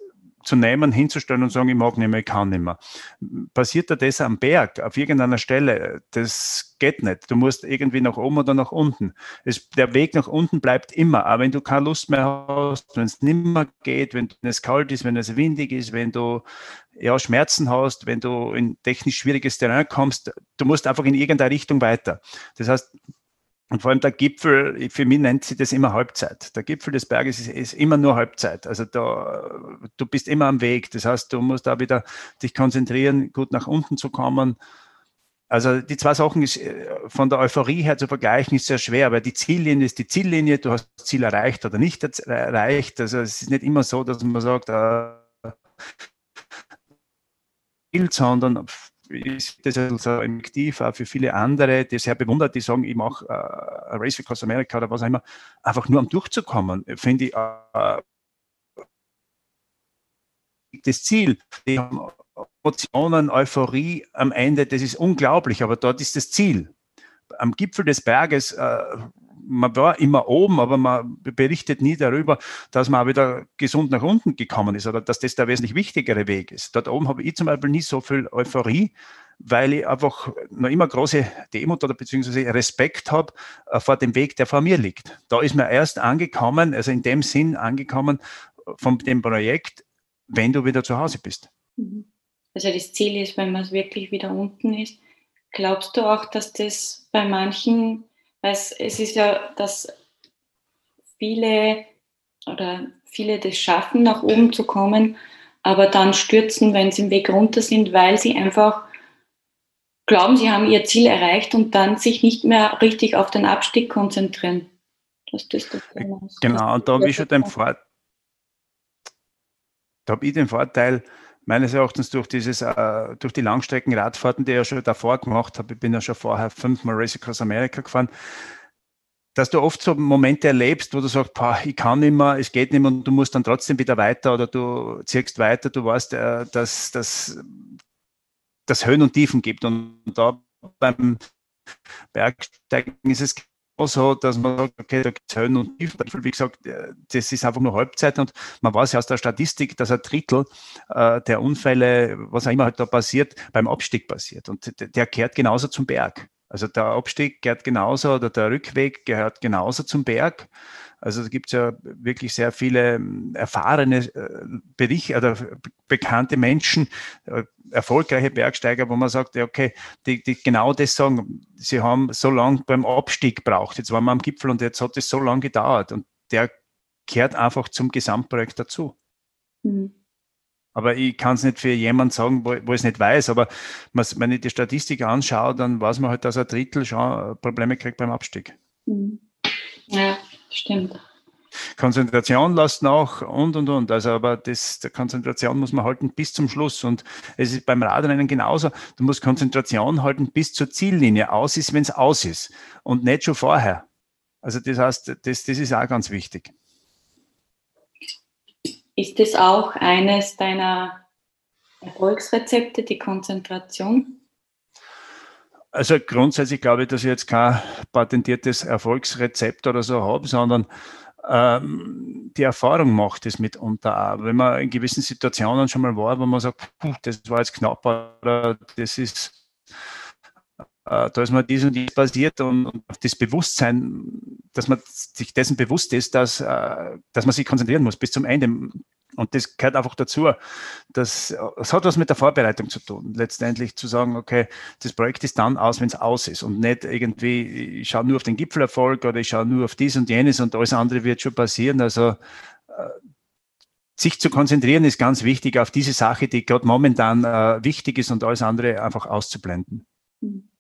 zu nehmen, hinzustellen und sagen, ich mag nicht mehr, ich kann nicht mehr. Passiert da das am Berg, auf irgendeiner Stelle? Das geht nicht. Du musst irgendwie nach oben oder nach unten. Es, der Weg nach unten bleibt immer. Aber wenn du keine Lust mehr hast, wenn es nicht mehr geht, wenn es kalt ist, wenn es windig ist, wenn du ja, Schmerzen hast, wenn du in technisch schwieriges Terrain kommst, du musst einfach in irgendeine Richtung weiter. Das heißt, und vor allem der Gipfel, für mich nennt sie das immer Halbzeit. Der Gipfel des Berges ist, ist, immer nur Halbzeit. Also da, du bist immer am Weg. Das heißt, du musst da wieder dich konzentrieren, gut nach unten zu kommen. Also die zwei Sachen ist, äh, von der Euphorie her zu vergleichen, ist sehr schwer, weil die Ziellinie ist die Ziellinie, du hast das Ziel erreicht oder nicht erreicht. Also es ist nicht immer so, dass man sagt, äh, sondern ist das also effektiv auch für viele andere, die sehr bewundert, die sagen, ich mache äh, Race Across America oder was auch immer, einfach nur um durchzukommen, finde ich äh, das Ziel. Die Emotionen, Euphorie am Ende, das ist unglaublich, aber dort ist das Ziel. Am Gipfel des Berges äh, man war immer oben, aber man berichtet nie darüber, dass man wieder gesund nach unten gekommen ist oder dass das der wesentlich wichtigere Weg ist. Dort oben habe ich zum Beispiel nie so viel Euphorie, weil ich einfach noch immer große Demut oder beziehungsweise Respekt habe äh, vor dem Weg, der vor mir liegt. Da ist man erst angekommen, also in dem Sinn angekommen von dem Projekt, wenn du wieder zu Hause bist. Mhm. Also das Ziel ist, wenn man wirklich wieder unten ist. Glaubst du auch, dass das bei manchen es, es ist ja, dass viele oder viele das schaffen, nach oben zu kommen, aber dann stürzen, wenn sie im Weg runter sind, weil sie einfach glauben, sie haben ihr Ziel erreicht und dann sich nicht mehr richtig auf den Abstieg konzentrieren. Das das genau, und da habe ich schon den Vorteil, da habe ich den Vorteil, meines Erachtens durch dieses, äh, durch die Langstreckenradfahrten, die ich ja schon davor gemacht habe, ich bin ja schon vorher fünfmal Race Across America gefahren, dass du oft so Momente erlebst, wo du sagst, ich kann nicht mehr, es geht nicht mehr und du musst dann trotzdem wieder weiter oder du ziehst weiter, du weißt, äh, dass das Höhen und Tiefen gibt. Und da beim Bergsteigen ist es so, dass man sagt, okay, da gibt es Höhen und Tiefen. Wie gesagt, äh, das ist einfach nur Halbzeit und man weiß ja aus der Statistik, dass ein Drittel äh, der Unfälle, was auch immer halt da passiert, beim Abstieg passiert. Und der kehrt genauso zum Berg. Also der Abstieg gehört genauso oder der Rückweg gehört genauso zum Berg. Also es gibt ja wirklich sehr viele ähm, erfahrene äh, Berichte oder bekannte Menschen, äh, erfolgreiche Bergsteiger, wo man sagt, okay, die, die genau das sagen, sie haben so lange beim Abstieg gebraucht. Jetzt waren wir am Gipfel und jetzt hat es so lange gedauert. Und der kehrt einfach zum Gesamtprojekt dazu. Mhm. Aber ich kann es nicht für jemanden sagen, wo, wo ich es nicht weiß. Aber wenn ich die Statistik anschaue, dann weiß man halt, dass ein Drittel schon Probleme kriegt beim Abstieg. Mhm. Ja, stimmt. Konzentration lässt nach und und und. Also, aber das, der Konzentration muss man halten bis zum Schluss. Und es ist beim Radrennen genauso. Du musst Konzentration halten bis zur Ziellinie. Aus ist, wenn es aus ist. Und nicht schon vorher. Also, das heißt, das, das ist auch ganz wichtig. Ist das auch eines deiner Erfolgsrezepte, die Konzentration? Also grundsätzlich glaube ich, dass ich jetzt kein patentiertes Erfolgsrezept oder so habe, sondern ähm, die Erfahrung macht es mitunter auch. Wenn man in gewissen Situationen schon mal war, wo man sagt, das war jetzt knapp oder das ist, äh, da ist mir dies und dies passiert und, und das Bewusstsein, dass man sich dessen bewusst ist, dass, äh, dass man sich konzentrieren muss bis zum Ende. Und das gehört einfach dazu. Das, das hat was mit der Vorbereitung zu tun. Letztendlich zu sagen, okay, das Projekt ist dann aus, wenn es aus ist und nicht irgendwie, ich schaue nur auf den Gipfelerfolg oder ich schaue nur auf dies und jenes und alles andere wird schon passieren. Also äh, sich zu konzentrieren ist ganz wichtig auf diese Sache, die gerade momentan äh, wichtig ist und alles andere einfach auszublenden. Mhm.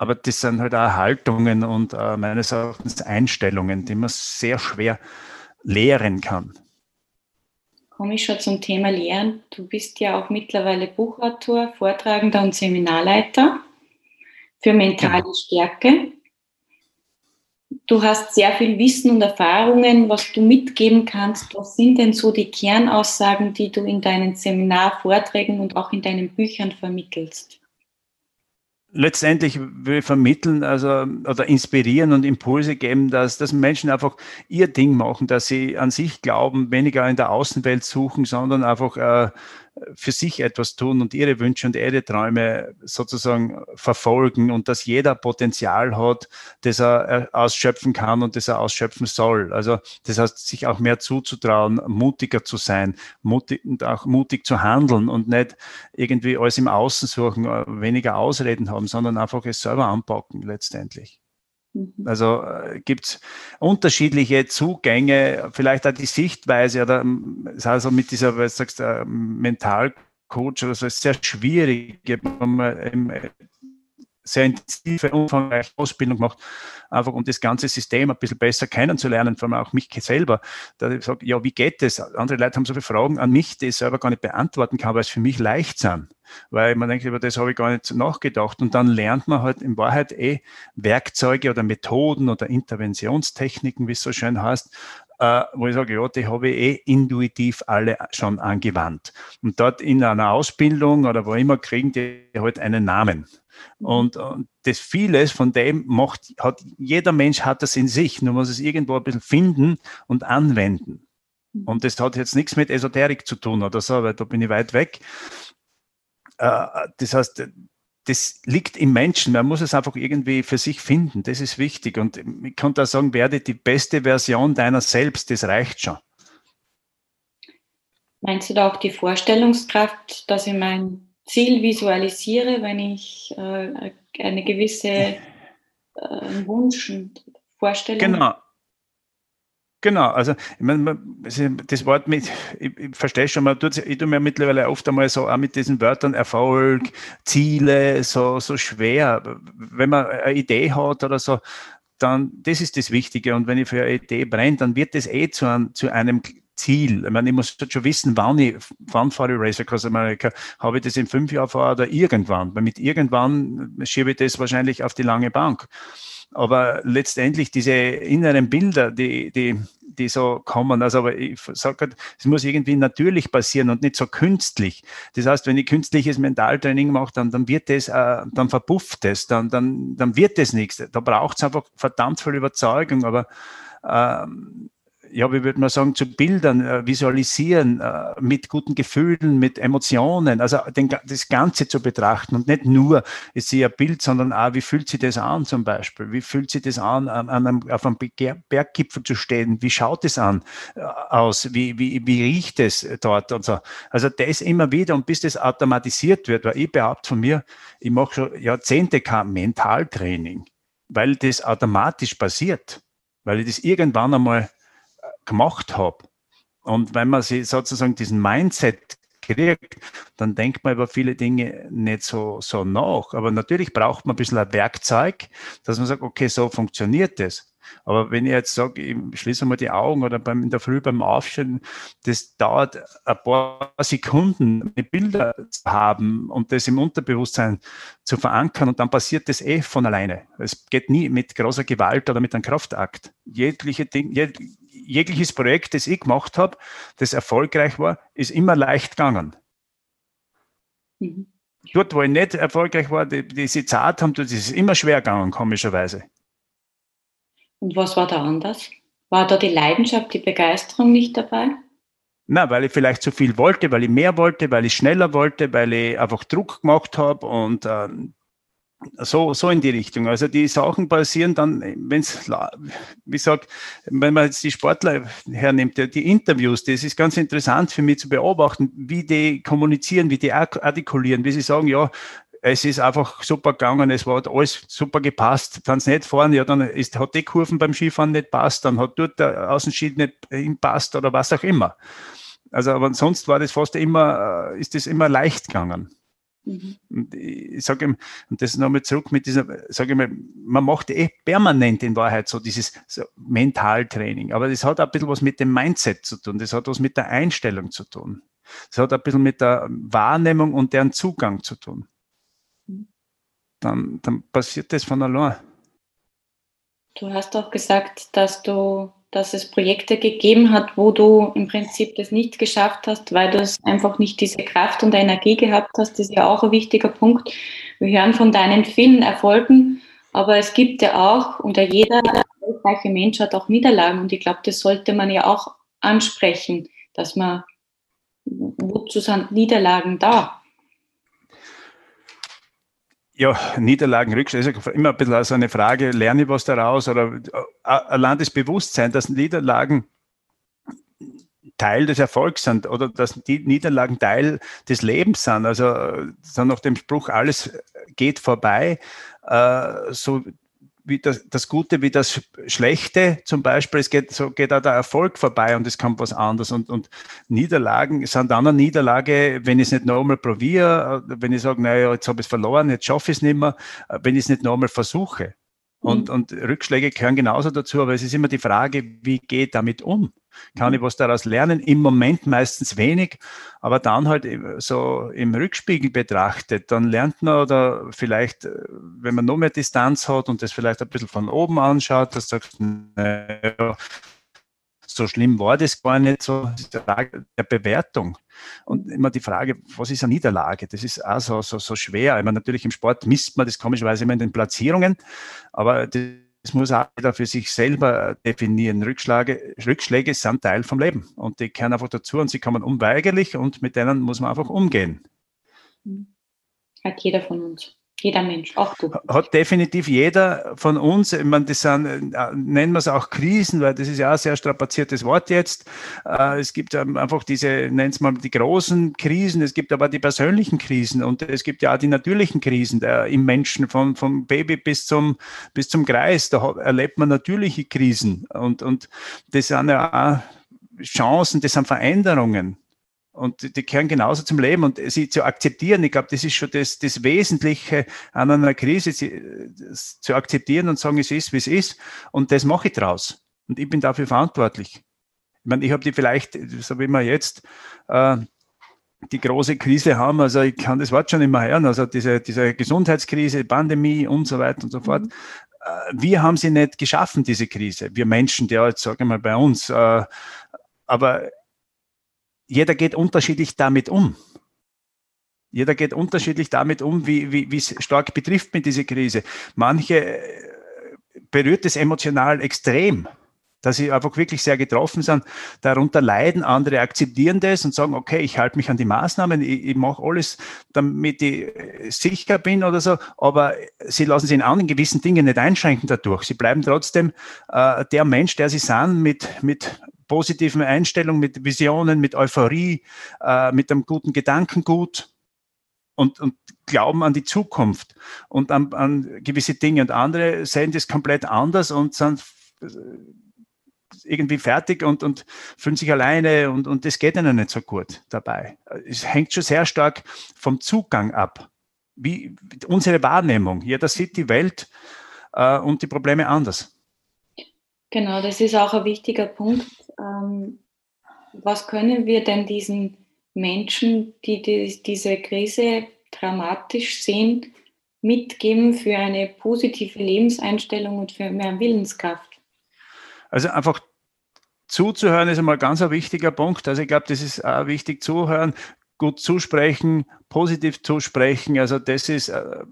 Aber das sind halt auch Haltungen und äh, meines Erachtens Einstellungen, die man sehr schwer lehren kann komme ich schon zum Thema Lehren. Du bist ja auch mittlerweile Buchautor, Vortragender und Seminarleiter für mentale genau. Stärke. Du hast sehr viel Wissen und Erfahrungen, was du mitgeben kannst. Was sind denn so die Kernaussagen, die du in deinen Seminarvorträgen und auch in deinen Büchern vermittelst? Letztendlich will vermitteln, also oder inspirieren und Impulse geben, dass, dass Menschen einfach ihr Ding machen, dass sie an sich glauben, weniger in der Außenwelt suchen, sondern einfach äh, für sich etwas tun und ihre Wünsche und ihre Träume sozusagen verfolgen und dass jeder Potenzial hat, das er ausschöpfen kann und das er ausschöpfen soll. Also das heißt, sich auch mehr zuzutrauen, mutiger zu sein, mutig und auch mutig zu handeln und nicht irgendwie alles im Außen suchen, äh, weniger Ausreden haben, sondern einfach es selber anpacken letztendlich. Mhm. Also äh, gibt es unterschiedliche Zugänge, vielleicht auch die Sichtweise oder also mit dieser, was du sagst, äh, Mentalcoach oder so, ist sehr schwierig, man äh, sehr intensive, umfangreiche Ausbildung gemacht, einfach um das ganze System ein bisschen besser kennenzulernen, vor allem auch mich selber. Da ich sage, ja, wie geht das? Andere Leute haben so viele Fragen an mich, die ich selber gar nicht beantworten kann, weil es für mich leicht sind. Weil man denkt, über das habe ich gar nicht nachgedacht. Und dann lernt man halt in Wahrheit eh Werkzeuge oder Methoden oder Interventionstechniken, wie es so schön heißt, äh, wo ich sage, ja, die habe ich eh intuitiv alle schon angewandt. Und dort in einer Ausbildung oder wo immer kriegen die halt einen Namen. Mhm. Und, und das vieles von dem macht, hat, jeder Mensch hat das in sich, nur muss es irgendwo ein bisschen finden und anwenden. Mhm. Und das hat jetzt nichts mit Esoterik zu tun oder so, weil da bin ich weit weg. Äh, das heißt, das liegt im Menschen. Man muss es einfach irgendwie für sich finden. Das ist wichtig. Und ich kann da sagen, werde die beste Version deiner selbst. Das reicht schon. Meinst du da auch die Vorstellungskraft, dass ich mein Ziel visualisiere, wenn ich äh, eine gewisse äh, Wunsch und Vorstellung Genau. Genau, also ich meine, das Wort mit, ich, ich verstehe schon, man tut, ich tue mir mittlerweile oft einmal so auch mit diesen Wörtern Erfolg, Ziele, so, so schwer. Wenn man eine Idee hat oder so, dann, das ist das Wichtige. Und wenn ich für eine Idee brenne, dann wird das eh zu, ein, zu einem Ziel. Ich meine, ich muss schon wissen, wann ich, wann fahre ich Race Across America. Habe ich das in fünf Jahren vor oder irgendwann? Weil mit irgendwann schiebe ich das wahrscheinlich auf die lange Bank. Aber letztendlich diese inneren Bilder, die, die, die so kommen, also aber ich sage, es muss irgendwie natürlich passieren und nicht so künstlich. Das heißt, wenn ich künstliches Mentaltraining mache, dann, dann wird es, äh, dann verpufft es, dann, dann, dann wird es nichts. Da braucht es einfach verdammt viel Überzeugung, aber ähm, ja, wie würde man sagen, zu Bildern, äh, visualisieren, äh, mit guten Gefühlen, mit Emotionen, also den, das Ganze zu betrachten und nicht nur, ist sie ein Bild, sondern auch, wie fühlt sich das an zum Beispiel? Wie fühlt sich das an, an einem, auf einem Berggipfel zu stehen? Wie schaut es an äh, aus? Wie, wie, wie riecht es dort und so? Also das immer wieder und bis das automatisiert wird, weil ich behaupte von mir, ich mache schon Jahrzehnte kein Mentaltraining, weil das automatisch passiert, weil ich das irgendwann einmal gemacht habe. Und wenn man sich sozusagen diesen Mindset kriegt, dann denkt man über viele Dinge nicht so, so nach. Aber natürlich braucht man ein bisschen ein Werkzeug, dass man sagt, okay, so funktioniert das. Aber wenn ich jetzt sage, ich schließe mal die Augen oder beim, in der Früh beim Aufstehen, das dauert ein paar Sekunden, die Bilder zu haben und das im Unterbewusstsein zu verankern und dann passiert das eh von alleine. Es geht nie mit großer Gewalt oder mit einem Kraftakt. Jegliche Dinge, jeg, jegliches Projekt, das ich gemacht habe, das erfolgreich war, ist immer leicht gegangen. Mhm. Dort, wo ich nicht erfolgreich war, die, die sie zart haben, das ist immer schwer gegangen, komischerweise. Und was war da anders? War da die Leidenschaft, die Begeisterung nicht dabei? Na, weil ich vielleicht zu viel wollte, weil ich mehr wollte, weil ich schneller wollte, weil ich einfach Druck gemacht habe und äh, so, so in die Richtung. Also die Sachen passieren dann, wenn es, wie gesagt, wenn man jetzt die Sportler hernimmt, die Interviews, das ist ganz interessant für mich zu beobachten, wie die kommunizieren, wie die artikulieren, wie sie sagen, ja, es ist einfach super gegangen, es hat alles super gepasst. Wenn es nicht fahren, ja, dann ist, hat die Kurven beim Skifahren nicht passt, dann hat dort der Außenschied nicht passt oder was auch immer. Also, aber sonst war das fast immer, ist das immer leicht gegangen. Mhm. Und ich sage ihm, und das nochmal zurück mit dieser, sage ich mal, man macht eh permanent in Wahrheit so dieses so Mentaltraining, aber das hat auch ein bisschen was mit dem Mindset zu tun, das hat was mit der Einstellung zu tun. Das hat ein bisschen mit der Wahrnehmung und deren Zugang zu tun. Dann, dann passiert das von allein. Du hast auch gesagt, dass du dass es Projekte gegeben hat, wo du im Prinzip das nicht geschafft hast, weil du es einfach nicht diese Kraft und Energie gehabt hast. Das ist ja auch ein wichtiger Punkt. Wir hören von deinen vielen Erfolgen, aber es gibt ja auch, und jeder erfolgreiche Mensch hat auch Niederlagen und ich glaube, das sollte man ja auch ansprechen, dass man, wozu sind Niederlagen da? Ja, Niederlagen, Rückschläge, ist immer ein bisschen so eine Frage, lerne ich was daraus oder äh, allein das Bewusstsein, dass Niederlagen Teil des Erfolgs sind oder dass die Niederlagen Teil des Lebens sind. Also so nach dem Spruch, alles geht vorbei, äh, so wie das, das Gute wie das Schlechte zum Beispiel, es geht, so geht auch der Erfolg vorbei und es kommt was anderes. Und, und Niederlagen sind dann eine Niederlage, wenn ich es nicht nochmal probiere, wenn ich sage, naja, jetzt habe ich es verloren, jetzt schaffe ich es nicht mehr, wenn ich es nicht nochmal versuche. Und, mhm. und Rückschläge gehören genauso dazu, aber es ist immer die Frage, wie geht damit um? Kann mhm. ich was daraus lernen? Im Moment meistens wenig, aber dann halt so im Rückspiegel betrachtet, dann lernt man oder vielleicht, äh, wenn man noch mehr Distanz hat und das vielleicht ein bisschen von oben anschaut, das sagt, naja, so schlimm war das gar nicht, so der Bewertung. Und immer die Frage, was ist eine Niederlage? Das ist auch so, so, so schwer. Ich meine, natürlich im Sport misst man das komischerweise immer in den Platzierungen, aber das muss auch jeder für sich selber definieren. Rückschläge, Rückschläge sind Teil vom Leben und die gehören einfach dazu und sie kommen unweigerlich und mit denen muss man einfach umgehen. Hat jeder von uns. Jeder Mensch, auch du. Hat definitiv jeder von uns, ich meine, das sind, äh, nennen wir es auch Krisen, weil das ist ja auch ein sehr strapaziertes Wort jetzt. Äh, es gibt einfach diese, nennen es mal die großen Krisen, es gibt aber die persönlichen Krisen und es gibt ja auch die natürlichen Krisen der, im Menschen, von, vom Baby bis zum, bis zum Kreis. Da erlebt man natürliche Krisen und, und das sind ja auch Chancen, das sind Veränderungen. Und die, die gehören genauso zum Leben und sie zu akzeptieren. Ich glaube, das ist schon das, das Wesentliche an einer Krise, sie, zu akzeptieren und sagen, es ist, wie es ist. Und das mache ich draus. Und ich bin dafür verantwortlich. Ich meine, ich habe die vielleicht, so wie wir jetzt äh, die große Krise haben, also ich kann das Wort schon immer hören, also diese, diese Gesundheitskrise, Pandemie und so weiter und so fort. Mhm. Äh, wir haben sie nicht geschaffen, diese Krise. Wir Menschen, die jetzt, sagen wir mal, bei uns. Äh, aber jeder geht unterschiedlich damit um. Jeder geht unterschiedlich damit um, wie, wie, wie stark betrifft mich diese Krise. Manche äh, berührt es emotional extrem, dass sie einfach wirklich sehr getroffen sind, darunter leiden. Andere akzeptieren das und sagen, okay, ich halte mich an die Maßnahmen, ich, ich mache alles, damit ich äh, sicher bin oder so, aber sie lassen sich in anderen gewissen Dingen nicht einschränken dadurch. Sie bleiben trotzdem äh, der Mensch, der sie sind, mit, mit positiven Einstellung, mit Visionen, mit Euphorie, äh, mit einem guten Gedankengut und, und glauben an die Zukunft und an, an gewisse Dinge. Und andere sehen das komplett anders und sind äh, irgendwie fertig und, und fühlen sich alleine und, und das geht ihnen nicht so gut dabei. Es hängt schon sehr stark vom Zugang ab. Wie unsere Wahrnehmung. Jeder sieht die Welt äh, und die Probleme anders. Genau, das ist auch ein wichtiger Punkt ähm, was können wir denn diesen Menschen, die, die diese Krise dramatisch sehen, mitgeben für eine positive Lebenseinstellung und für mehr Willenskraft? Also einfach zuzuhören ist einmal ganz ein wichtiger Punkt. Also ich glaube, das ist auch wichtig zuhören, gut zusprechen, positiv zusprechen. Also das ist äh,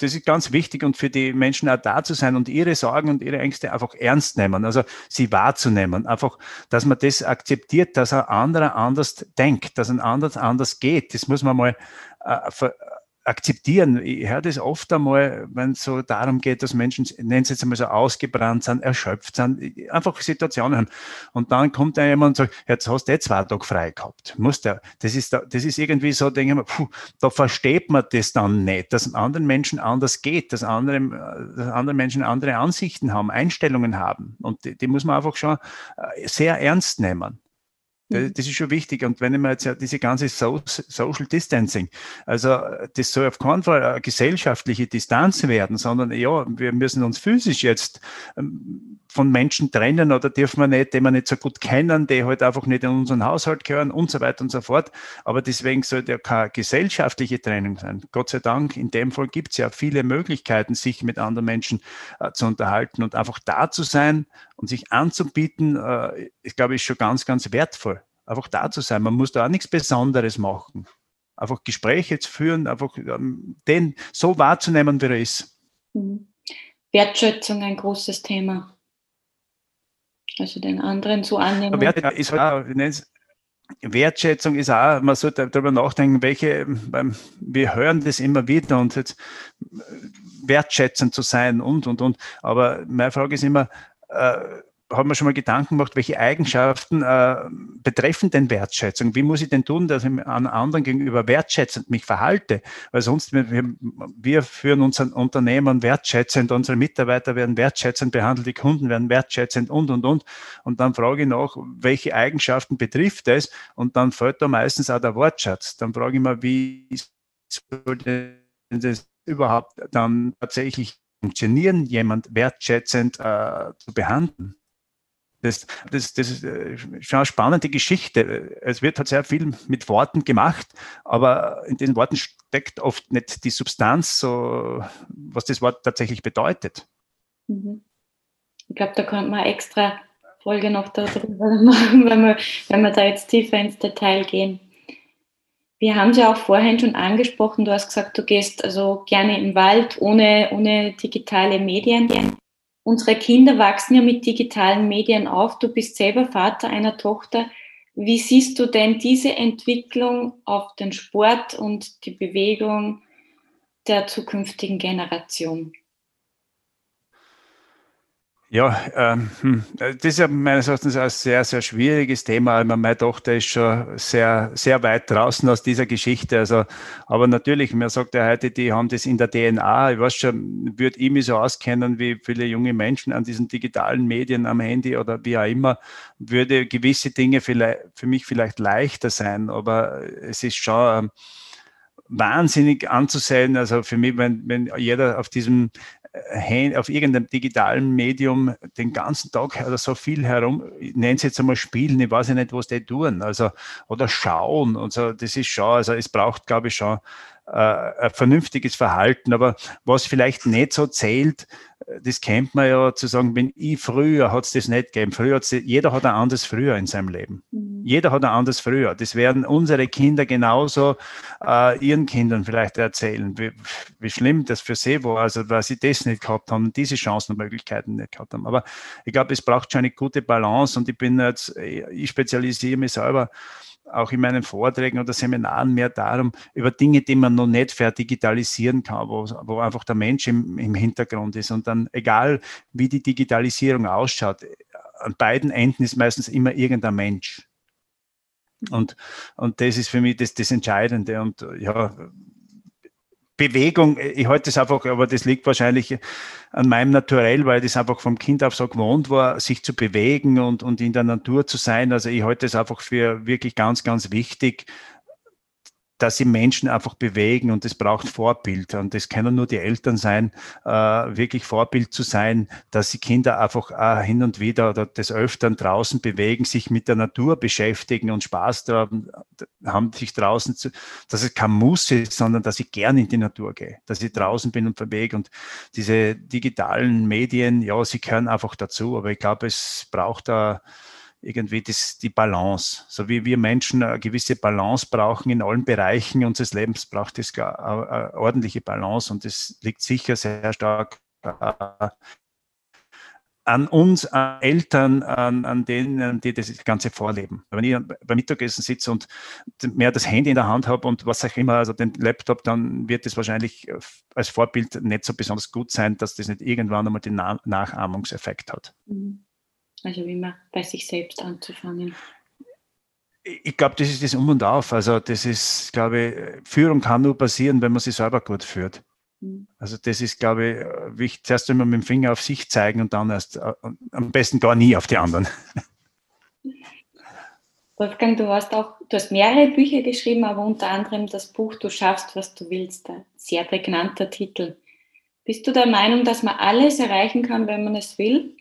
das ist ganz wichtig und für die Menschen auch da zu sein und ihre Sorgen und ihre Ängste einfach ernst nehmen, also sie wahrzunehmen. Einfach, dass man das akzeptiert, dass ein anderer anders denkt, dass ein anderes anders geht. Das muss man mal äh, akzeptieren. Ich höre das oft einmal, wenn es so darum geht, dass Menschen, nennen sie jetzt einmal so ausgebrannt sind, erschöpft sind, einfach Situationen haben. Und dann kommt da jemand und sagt, jetzt hast du eh zwei Tage frei gehabt. Muss der, das ist, das ist irgendwie so, denke ich mir, puh, da versteht man das dann nicht, dass anderen Menschen anders geht, dass andere, dass andere Menschen andere Ansichten haben, Einstellungen haben. Und die, die muss man einfach schon äh, sehr ernst nehmen. Mhm. Das ist schon wichtig. Und wenn ich mir jetzt ja diese ganze so Social Distancing, also das soll auf keinen Fall eine gesellschaftliche Distanz werden, sondern ja, wir müssen uns physisch jetzt ähm, von Menschen trennen oder dürfen wir nicht, die wir nicht so gut kennen, die halt einfach nicht in unseren Haushalt gehören und so weiter und so fort. Aber deswegen sollte ja keine gesellschaftliche Trennung sein. Gott sei Dank, in dem Fall gibt es ja viele Möglichkeiten, sich mit anderen Menschen äh, zu unterhalten und einfach da zu sein und sich anzubieten, äh, ich glaube, ist schon ganz, ganz wertvoll. Einfach da zu sein. Man muss da auch nichts Besonderes machen. Einfach Gespräche zu führen, einfach ähm, den so wahrzunehmen, wie er ist. Mhm. Wertschätzung ein großes Thema. Also den anderen zu annehmen. Ist Wertschätzung ist auch, man sollte darüber nachdenken, welche, wir hören das immer wieder und jetzt wertschätzend zu sein und, und, und. Aber meine Frage ist immer, äh, haben wir schon mal Gedanken gemacht, welche Eigenschaften äh, betreffen denn Wertschätzung? Wie muss ich denn tun, dass ich an anderen gegenüber wertschätzend mich verhalte? Weil sonst, wir, wir führen unser Unternehmen wertschätzend, unsere Mitarbeiter werden wertschätzend behandelt, die Kunden werden wertschätzend und, und, und. Und dann frage ich noch, welche Eigenschaften betrifft es? Und dann fällt da meistens auch der Wortschatz. Dann frage ich mal, wie soll denn das überhaupt dann tatsächlich funktionieren, jemand wertschätzend äh, zu behandeln? Das, das, das ist äh, schon eine spannende Geschichte. Es wird halt sehr viel mit Worten gemacht, aber in den Worten steckt oft nicht die Substanz, so, was das Wort tatsächlich bedeutet. Mhm. Ich glaube, da könnte man extra Folge noch darüber machen, wenn wir, wenn wir da jetzt tiefer ins Detail gehen. Wir haben es ja auch vorhin schon angesprochen, du hast gesagt, du gehst also gerne im Wald ohne, ohne digitale Medien. Unsere Kinder wachsen ja mit digitalen Medien auf. Du bist selber Vater einer Tochter. Wie siehst du denn diese Entwicklung auf den Sport und die Bewegung der zukünftigen Generation? Ja, ähm, hm, das ist ja meines Erachtens ein sehr, sehr schwieriges Thema. Meine Tochter ist schon sehr, sehr weit draußen aus dieser Geschichte. Also, aber natürlich, mir sagt ja heute, die haben das in der DNA. Ich weiß schon, würde ich mich so auskennen wie viele junge Menschen an diesen digitalen Medien am Handy oder wie auch immer, würde gewisse Dinge vielleicht, für mich vielleicht leichter sein. Aber es ist schon, ähm, wahnsinnig anzusehen. Also für mich, wenn, wenn jeder auf diesem auf irgendeinem digitalen Medium den ganzen Tag oder so viel herum, ich nenne es jetzt einmal spielen, ich weiß ja nicht, was die tun, also, oder schauen und so, das ist schon, also es braucht, glaube ich, schon ein vernünftiges Verhalten, aber was vielleicht nicht so zählt, das kennt man ja zu sagen, wenn ich früher hat es das nicht gegeben. Früher hat's, jeder hat ein anderes Früher in seinem Leben. Mhm. Jeder hat ein anderes Früher. Das werden unsere Kinder genauso äh, ihren Kindern vielleicht erzählen, wie, wie, schlimm das für sie war, also weil sie das nicht gehabt haben, diese Chancen und Möglichkeiten nicht gehabt haben. Aber ich glaube, es braucht schon eine gute Balance und ich bin jetzt, ich spezialisiere mich selber auch in meinen Vorträgen oder Seminaren mehr darum, über Dinge, die man noch nicht verdigitalisieren kann, wo, wo einfach der Mensch im, im Hintergrund ist. Und dann, egal wie die Digitalisierung ausschaut, an beiden Enden ist meistens immer irgendein Mensch. Und, und das ist für mich das, das Entscheidende. Und ja, Bewegung, ich halte das einfach, aber das liegt wahrscheinlich an meinem Naturell, weil das einfach vom Kind auf so gewohnt war, sich zu bewegen und, und in der Natur zu sein. Also ich halte das einfach für wirklich ganz, ganz wichtig, dass sie Menschen einfach bewegen und es braucht Vorbild. Und das können nur die Eltern sein, äh, wirklich Vorbild zu sein, dass sie Kinder einfach äh, hin und wieder oder des Öfteren draußen bewegen, sich mit der Natur beschäftigen und Spaß haben, haben sich draußen, zu, dass es kein Muss ist, sondern dass ich gerne in die Natur gehe, dass ich draußen bin und bewege. Und diese digitalen Medien, ja, sie gehören einfach dazu, aber ich glaube, es braucht da irgendwie das, die Balance. So wie wir Menschen eine gewisse Balance brauchen in allen Bereichen unseres Lebens, braucht es eine, ordentliche Balance und das liegt sicher sehr stark äh, an uns, an Eltern, an, an denen, die das Ganze vorleben. Wenn ich beim Mittagessen sitze und mehr das Handy in der Hand habe und was auch immer, also den Laptop, dann wird es wahrscheinlich als Vorbild nicht so besonders gut sein, dass das nicht irgendwann einmal den Nachahmungseffekt hat. Mhm. Also wie man bei sich selbst anzufangen. Ich glaube, das ist das Um und Auf. Also das ist, glaube ich, Führung kann nur passieren, wenn man sich selber gut führt. Mhm. Also das ist, glaube ich, wichtig. Zuerst einmal mit dem Finger auf sich zeigen und dann erst äh, am besten gar nie auf die anderen. Wolfgang, du hast auch, du hast mehrere Bücher geschrieben, aber unter anderem das Buch Du schaffst, was du willst, ein sehr prägnanter Titel. Bist du der Meinung, dass man alles erreichen kann, wenn man es will?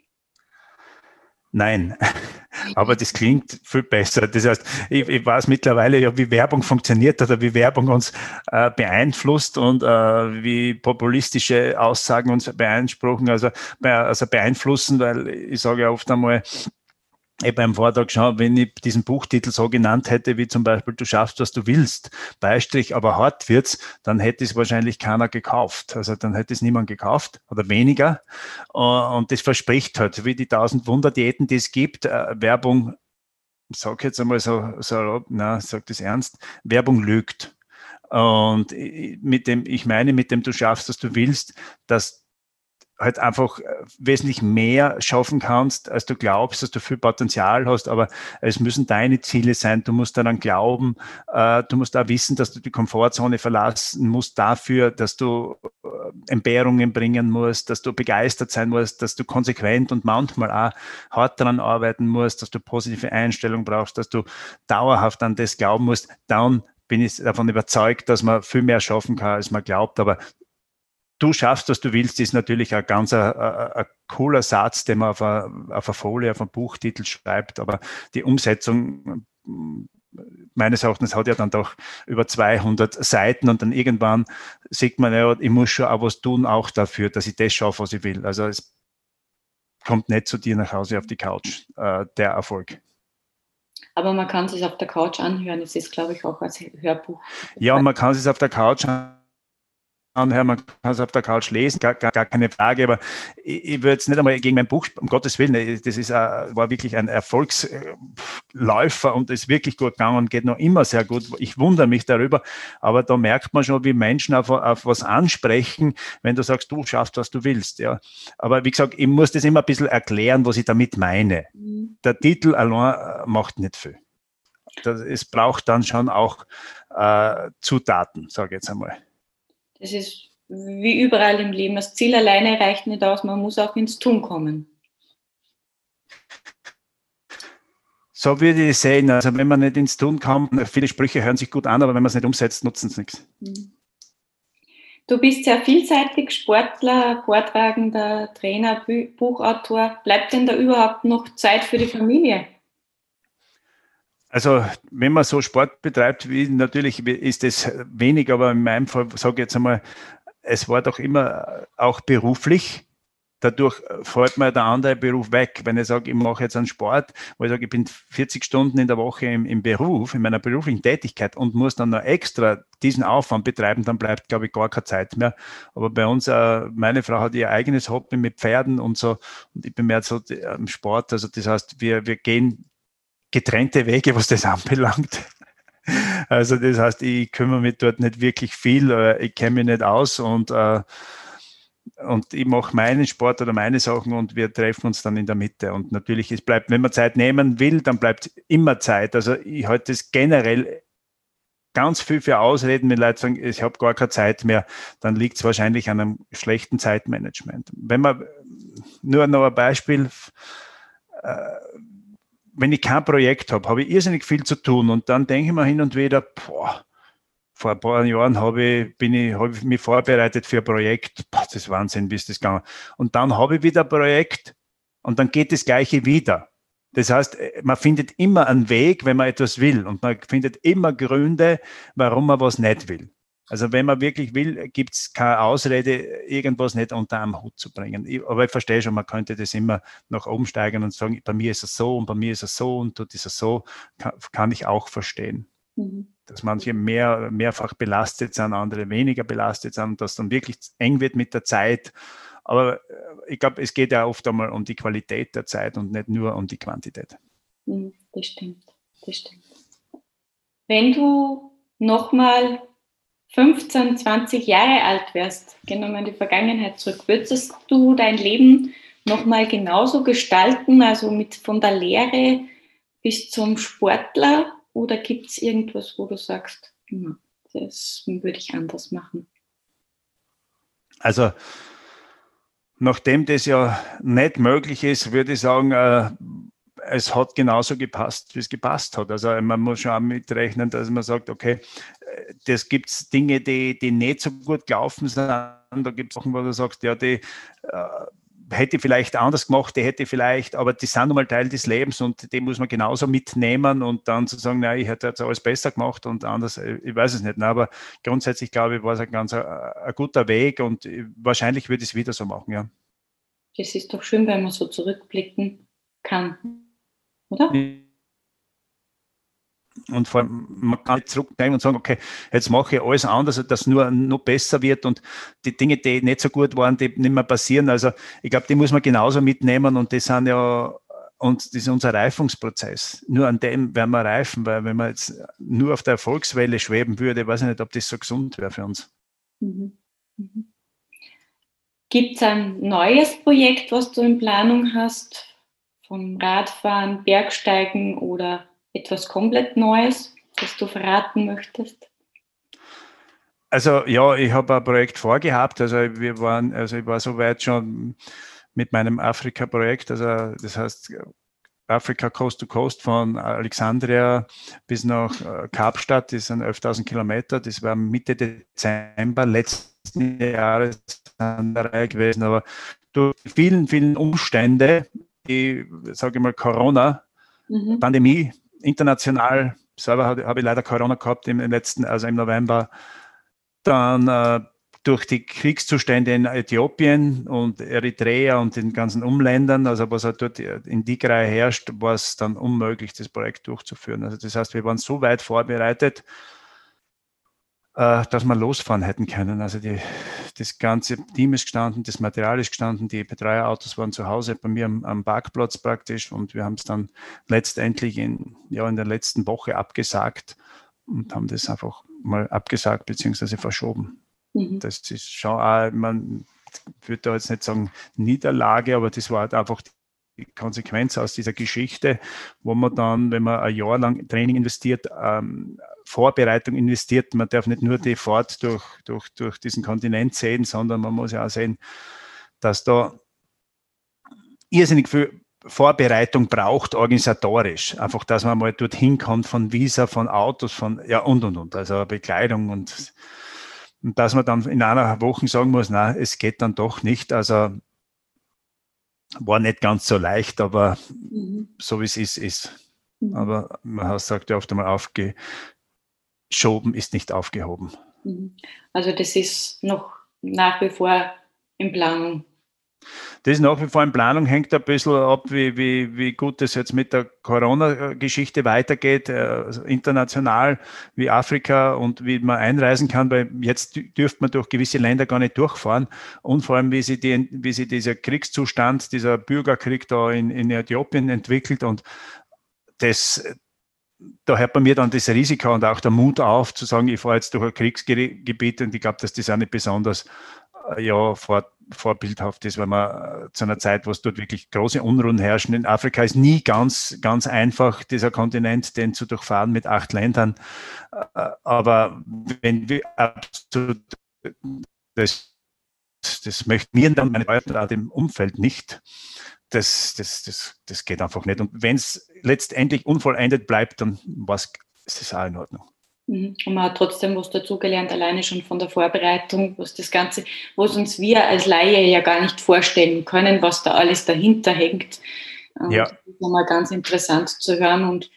Nein, aber das klingt viel besser. Das heißt, ich, ich weiß mittlerweile ja, wie Werbung funktioniert oder wie Werbung uns äh, beeinflusst und äh, wie populistische Aussagen uns beeinspruchen, also, also beeinflussen, weil ich sage ja oft einmal, ich beim Vortrag schon, wenn ich diesen Buchtitel so genannt hätte, wie zum Beispiel Du schaffst, was du willst, Beistrich, aber hart wird's, dann hätte es wahrscheinlich keiner gekauft. Also dann hätte es niemand gekauft oder weniger. Äh, und das verspricht halt, wie die tausend Wunderdiäten, die es gibt, äh, Werbung, sag jetzt einmal so, so na, sag das ernst, Werbung lügt. Und mit dem, ich meine mit dem Du schaffst, was du willst, dass halt einfach äh, wesentlich mehr schaffen kannst, als du glaubst, dass du viel Potenzial hast, aber es müssen deine Ziele sein. Du musst daran glauben, äh, du musst auch wissen, dass du die Komfortzone verlassen musst dafür, dass du äh, Entbehrungen bringen musst, dass du begeistert sein musst, dass du konsequent und manchmal auch hart daran arbeiten musst, dass du positive Einstellung brauchst, dass du dauerhaft an das glauben musst. Dann bin ich davon überzeugt, dass man viel mehr schaffen kann, als man glaubt. Aber du schaffst, was du willst, ist natürlich ein ganz ein, ein cooler Satz, den man auf einer Folie, auf einem Buchtitel schreibt, aber die Umsetzung meines Erachtens hat ja dann doch über 200 Seiten und dann irgendwann sieht man, ja, ich muss schon auch was tun, auch dafür, dass ich das schaffe, was ich will. Also es kommt nicht zu dir nach Hause auf die Couch, äh, der Erfolg. Aber man kann es auf der Couch anhören. Es ist, glaube ich, auch als Hörbuch. Ja, man kann es auf der Couch anhören anhören, man kann es auf der Couch lesen, gar, gar, gar keine Frage, aber ich, ich würde jetzt nicht einmal gegen mein Buch, um Gottes Willen, das ist, uh, war wirklich ein Erfolgsläufer und ist wirklich gut gegangen und geht noch immer sehr gut. Ich wundere mich darüber, aber da merkt man schon, wie Menschen auf, auf was ansprechen, wenn du sagst, du schaffst, was du willst. Ja. Aber wie gesagt, ich muss das immer ein bisschen erklären, was ich damit meine. Mhm. Der Titel allein äh, macht nicht viel. Das, es braucht dann schon auch äh, Zutaten, sage ich jetzt einmal. Das ist wie überall im Leben. Das Ziel alleine reicht nicht aus, man muss auch ins Tun kommen. So würde ich sehen. Also wenn man nicht ins Tun kommt, viele Sprüche hören sich gut an, aber wenn man es nicht umsetzt, nutzen es nichts. Mhm. Du bist sehr vielseitig, Sportler, Vortragender, Trainer, Buchautor. Bleibt denn da überhaupt noch Zeit für die Familie? Also wenn man so Sport betreibt, wie natürlich ist es wenig, aber in meinem Fall sage ich jetzt einmal, es war doch immer auch beruflich. Dadurch fällt mir der andere Beruf weg. Wenn ich sage, ich mache jetzt einen Sport, wo ich sage, ich bin 40 Stunden in der Woche im, im Beruf, in meiner beruflichen Tätigkeit und muss dann noch extra diesen Aufwand betreiben, dann bleibt, glaube ich, gar keine Zeit mehr. Aber bei uns, äh, meine Frau hat ihr eigenes Hobby mit Pferden und so und ich bin mehr so im Sport. Also das heißt, wir, wir gehen getrennte Wege, was das anbelangt. Also das heißt, ich kümmere mich dort nicht wirklich viel, äh, ich kenne mich nicht aus und, äh, und ich mache meinen Sport oder meine Sachen und wir treffen uns dann in der Mitte. Und natürlich, es bleibt, wenn man Zeit nehmen will, dann bleibt immer Zeit. Also ich halte es generell ganz viel für Ausreden, wenn Leute sagen, ich habe gar keine Zeit mehr, dann liegt es wahrscheinlich an einem schlechten Zeitmanagement. Wenn man nur noch ein Beispiel, äh, wenn ich kein Projekt habe, habe ich irrsinnig viel zu tun und dann denke ich mir hin und wieder, boah, vor ein paar Jahren habe ich, bin ich, habe ich mich vorbereitet für ein Projekt, boah, das ist Wahnsinn, wie ist das gegangen. Und dann habe ich wieder ein Projekt und dann geht das Gleiche wieder. Das heißt, man findet immer einen Weg, wenn man etwas will und man findet immer Gründe, warum man was nicht will. Also wenn man wirklich will, gibt es keine Ausrede, irgendwas nicht unter einem Hut zu bringen. Ich, aber ich verstehe schon, man könnte das immer noch umsteigen und sagen, bei mir ist es so und bei mir ist es so und dort ist es so, kann, kann ich auch verstehen. Mhm. Dass manche mehr, mehrfach belastet sind, andere weniger belastet sind, dass dann wirklich eng wird mit der Zeit. Aber äh, ich glaube, es geht ja oft einmal um die Qualität der Zeit und nicht nur um die Quantität. Mhm, das stimmt, das stimmt. Wenn du nochmal 15, 20 Jahre alt wärst, gehen wir mal in die Vergangenheit zurück, würdest du dein Leben nochmal genauso gestalten, also mit von der Lehre bis zum Sportler? Oder gibt es irgendwas, wo du sagst, hm, das würde ich anders machen? Also, nachdem das ja nicht möglich ist, würde ich sagen, äh, es hat genauso gepasst, wie es gepasst hat. Also man muss schon auch mitrechnen, dass man sagt, okay, das gibt es Dinge, die, die nicht so gut gelaufen sind. Da gibt es Sachen, wo du sagst, ja, die äh, hätte vielleicht anders gemacht, die hätte vielleicht, aber die sind nun mal Teil des Lebens und die muss man genauso mitnehmen und dann zu sagen, nein, ich hätte jetzt alles besser gemacht und anders, äh, ich weiß es nicht. Aber grundsätzlich glaube ich, war es ein ganz äh, ein guter Weg und wahrscheinlich würde ich es wieder so machen, ja. Das ist doch schön, wenn man so zurückblicken kann, oder? Und vor allem, man kann nicht zurücknehmen und sagen, okay, jetzt mache ich alles anders, dass nur noch besser wird und die Dinge, die nicht so gut waren, die nicht mehr passieren. Also ich glaube, die muss man genauso mitnehmen und das sind ja und das ist unser Reifungsprozess. Nur an dem werden wir reifen, weil wenn man jetzt nur auf der Erfolgswelle schweben würde, weiß ich nicht, ob das so gesund wäre für uns. Mhm. Mhm. Gibt es ein neues Projekt, was du in Planung hast? Vom Radfahren, Bergsteigen oder etwas komplett Neues, das du verraten möchtest? Also ja, ich habe ein Projekt vorgehabt. Also wir waren, also ich war soweit schon mit meinem Afrika-Projekt. Also das heißt Afrika Coast to Coast von Alexandria bis nach äh, Kapstadt, das sind 11.000 Kilometer. Das war Mitte Dezember letzten Jahres an der Reihe gewesen. Aber durch vielen, vielen Umstände, die, sage ich mal, Corona, mhm. International, selber habe ich leider Corona gehabt im, letzten, also im November, dann äh, durch die Kriegszustände in Äthiopien und Eritrea und den ganzen Umländern, also was halt dort in Tigray herrscht, war es dann unmöglich, das Projekt durchzuführen. Also das heißt, wir waren so weit vorbereitet, äh, dass wir losfahren hätten können. Also die, das ganze Team ist gestanden, das Material ist gestanden, die Betreuerautos waren zu Hause bei mir am, am Parkplatz praktisch und wir haben es dann letztendlich in, ja, in der letzten Woche abgesagt und haben das einfach mal abgesagt bzw. verschoben. Mhm. Das ist schon auch, man würde da jetzt nicht sagen Niederlage, aber das war halt einfach die Konsequenz aus dieser Geschichte, wo man dann, wenn man ein Jahr lang Training investiert, ähm, Vorbereitung investiert. Man darf nicht nur die Fahrt durch, durch, durch diesen Kontinent sehen, sondern man muss ja auch sehen, dass da irrsinnig viel Vorbereitung braucht, organisatorisch. Einfach, dass man mal dorthin kommt von Visa, von Autos, von, ja, und, und, und. Also Bekleidung und, und dass man dann in einer Woche sagen muss, na, es geht dann doch nicht. Also war nicht ganz so leicht, aber mhm. so wie es ist, ist. Mhm. Aber man sagt ja oft einmal aufge, geschoben ist nicht aufgehoben. Mhm. Also das ist noch nach wie vor in Planung. Das ist nach wie vor in Planung, hängt ein bisschen ab, wie, wie, wie gut es jetzt mit der Corona-Geschichte weitergeht, also international wie Afrika und wie man einreisen kann, weil jetzt dürfte man durch gewisse Länder gar nicht durchfahren. Und vor allem, wie sich, die, wie sich dieser Kriegszustand, dieser Bürgerkrieg da in, in Äthiopien entwickelt und das, da hört bei mir dann das Risiko und auch der Mut auf, zu sagen, ich fahre jetzt durch ein Kriegsgebiet und ich glaube, dass das auch nicht besonders äh, ja, vor, vorbildhaft ist, weil man äh, zu einer Zeit, wo es dort wirklich große Unruhen herrschen. In Afrika ist nie ganz, ganz einfach, dieser Kontinent, den zu durchfahren mit acht Ländern. Äh, aber wenn wir absolut das, das möchten wir dann meine Leute im Umfeld nicht das, das, das, das geht einfach nicht. Und wenn es letztendlich unvollendet bleibt, dann was, ist es auch in Ordnung. Mhm. Und man hat trotzdem was dazugelernt, alleine schon von der Vorbereitung, was das Ganze, was uns wir als Laie ja gar nicht vorstellen können, was da alles dahinter hängt. Ja. Das ist nochmal ganz interessant zu hören und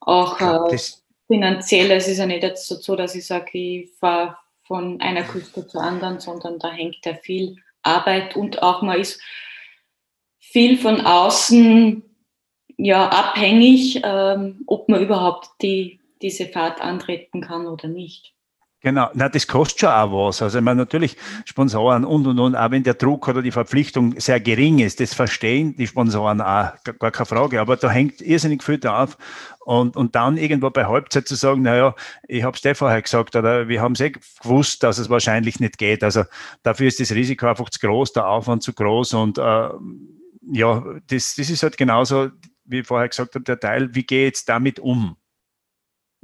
auch ja, äh, finanziell, es ist ja nicht jetzt so, dass ich sage, ich fahre von einer Küste zur anderen, sondern da hängt ja viel Arbeit und auch man ist viel von außen ja, abhängig, ähm, ob man überhaupt die, diese Fahrt antreten kann oder nicht. Genau, na, das kostet schon auch was. Also, ich meine, natürlich Sponsoren und und und, auch wenn der Druck oder die Verpflichtung sehr gering ist, das verstehen die Sponsoren auch, gar keine Frage. Aber da hängt irrsinnig viel drauf. Und, und dann irgendwo bei Halbzeit zu sagen, naja, ich habe es dir vorher gesagt, oder wir haben es eh gewusst, dass es wahrscheinlich nicht geht. Also dafür ist das Risiko einfach zu groß, der Aufwand zu groß und äh, ja, das, das ist halt genauso, wie ich vorher gesagt habe, der Teil, wie gehe ich jetzt damit um?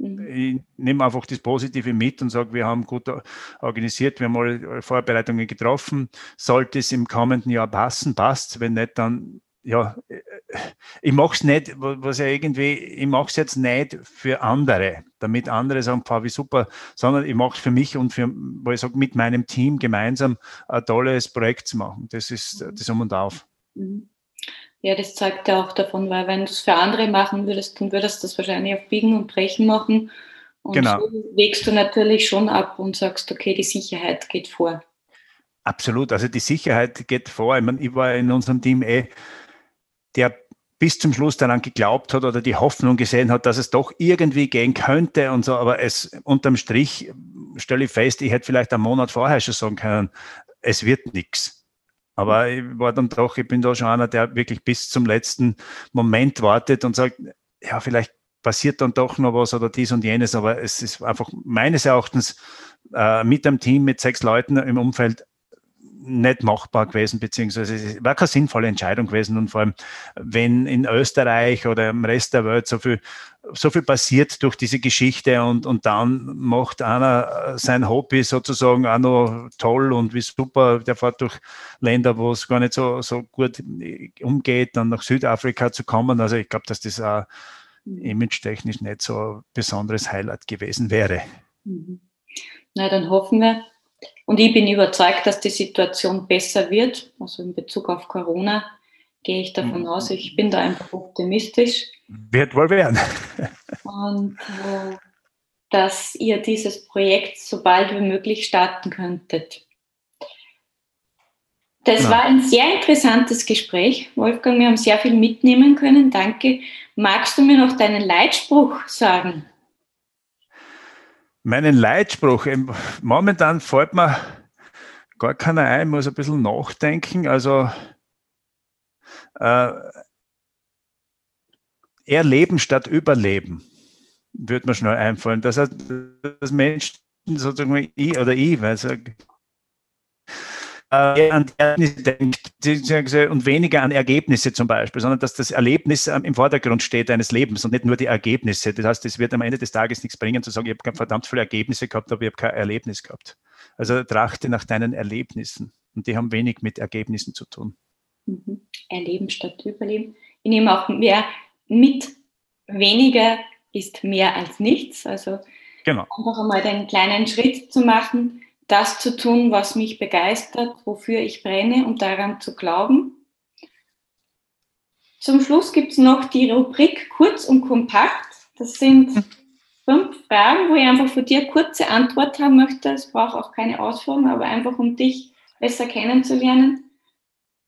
Mhm. Ich nehme einfach das Positive mit und sage, wir haben gut organisiert, wir haben alle Vorbereitungen getroffen. Sollte es im kommenden Jahr passen, passt. Wenn nicht, dann ja, ich mache es nicht, was ja irgendwie, ich mache es jetzt nicht für andere, damit andere sagen, wie super, sondern ich mache es für mich und für, weil ich sage, mit meinem Team gemeinsam ein tolles Projekt zu machen. Das ist das Um und Auf. Mhm. Ja, das zeigt ja auch davon, weil wenn du es für andere machen würdest, dann würdest du das wahrscheinlich auf Biegen und Brechen machen. Und genau. so wägst du natürlich schon ab und sagst, okay, die Sicherheit geht vor. Absolut, also die Sicherheit geht vor. Ich, meine, ich war in unserem Team eh, der bis zum Schluss daran geglaubt hat oder die Hoffnung gesehen hat, dass es doch irgendwie gehen könnte und so, aber es unterm Strich stelle ich fest, ich hätte vielleicht einen Monat vorher schon sagen können, es wird nichts. Aber ich war dann doch, ich bin da schon einer, der wirklich bis zum letzten Moment wartet und sagt, ja, vielleicht passiert dann doch noch was oder dies und jenes, aber es ist einfach meines Erachtens äh, mit einem Team mit sechs Leuten im Umfeld nicht machbar gewesen, beziehungsweise es war keine sinnvolle Entscheidung gewesen. Und vor allem, wenn in Österreich oder im Rest der Welt so viel, so viel passiert durch diese Geschichte und, und dann macht einer sein Hobby sozusagen auch noch toll und wie super, der fährt durch Länder, wo es gar nicht so, so gut umgeht, dann nach Südafrika zu kommen. Also ich glaube, dass das auch image-technisch nicht so ein besonderes Highlight gewesen wäre. Mhm. Na, dann hoffen wir, und ich bin überzeugt, dass die Situation besser wird. Also in Bezug auf Corona gehe ich davon mhm. aus. Ich bin da einfach optimistisch. Wird wohl werden. Und äh, dass ihr dieses Projekt so bald wie möglich starten könntet. Das ja. war ein sehr interessantes Gespräch, Wolfgang. Wir haben sehr viel mitnehmen können. Danke. Magst du mir noch deinen Leitspruch sagen? Meinen Leitspruch, momentan fällt mir gar keiner ein, muss ein bisschen nachdenken. Also äh, erleben statt überleben, würde mir schnell einfallen. Das heißt, das Menschen sozusagen ich oder ich, weil äh, an Erlebnisse denkt und weniger an Ergebnisse zum Beispiel, sondern dass das Erlebnis ähm, im Vordergrund steht eines Lebens und nicht nur die Ergebnisse. Das heißt, es wird am Ende des Tages nichts bringen, zu sagen, ich habe verdammt viele Ergebnisse gehabt, aber ich habe kein Erlebnis gehabt. Also trachte nach deinen Erlebnissen und die haben wenig mit Ergebnissen zu tun. Mhm. Erleben statt Überleben. Ich nehme auch mehr mit, weniger ist mehr als nichts. Also genau. einfach einmal den kleinen Schritt zu machen, das zu tun, was mich begeistert, wofür ich brenne und daran zu glauben. Zum Schluss gibt es noch die Rubrik Kurz und Kompakt. Das sind fünf Fragen, wo ich einfach von dir kurze Antwort haben möchte. Es braucht auch keine Ausführung, aber einfach um dich besser kennenzulernen.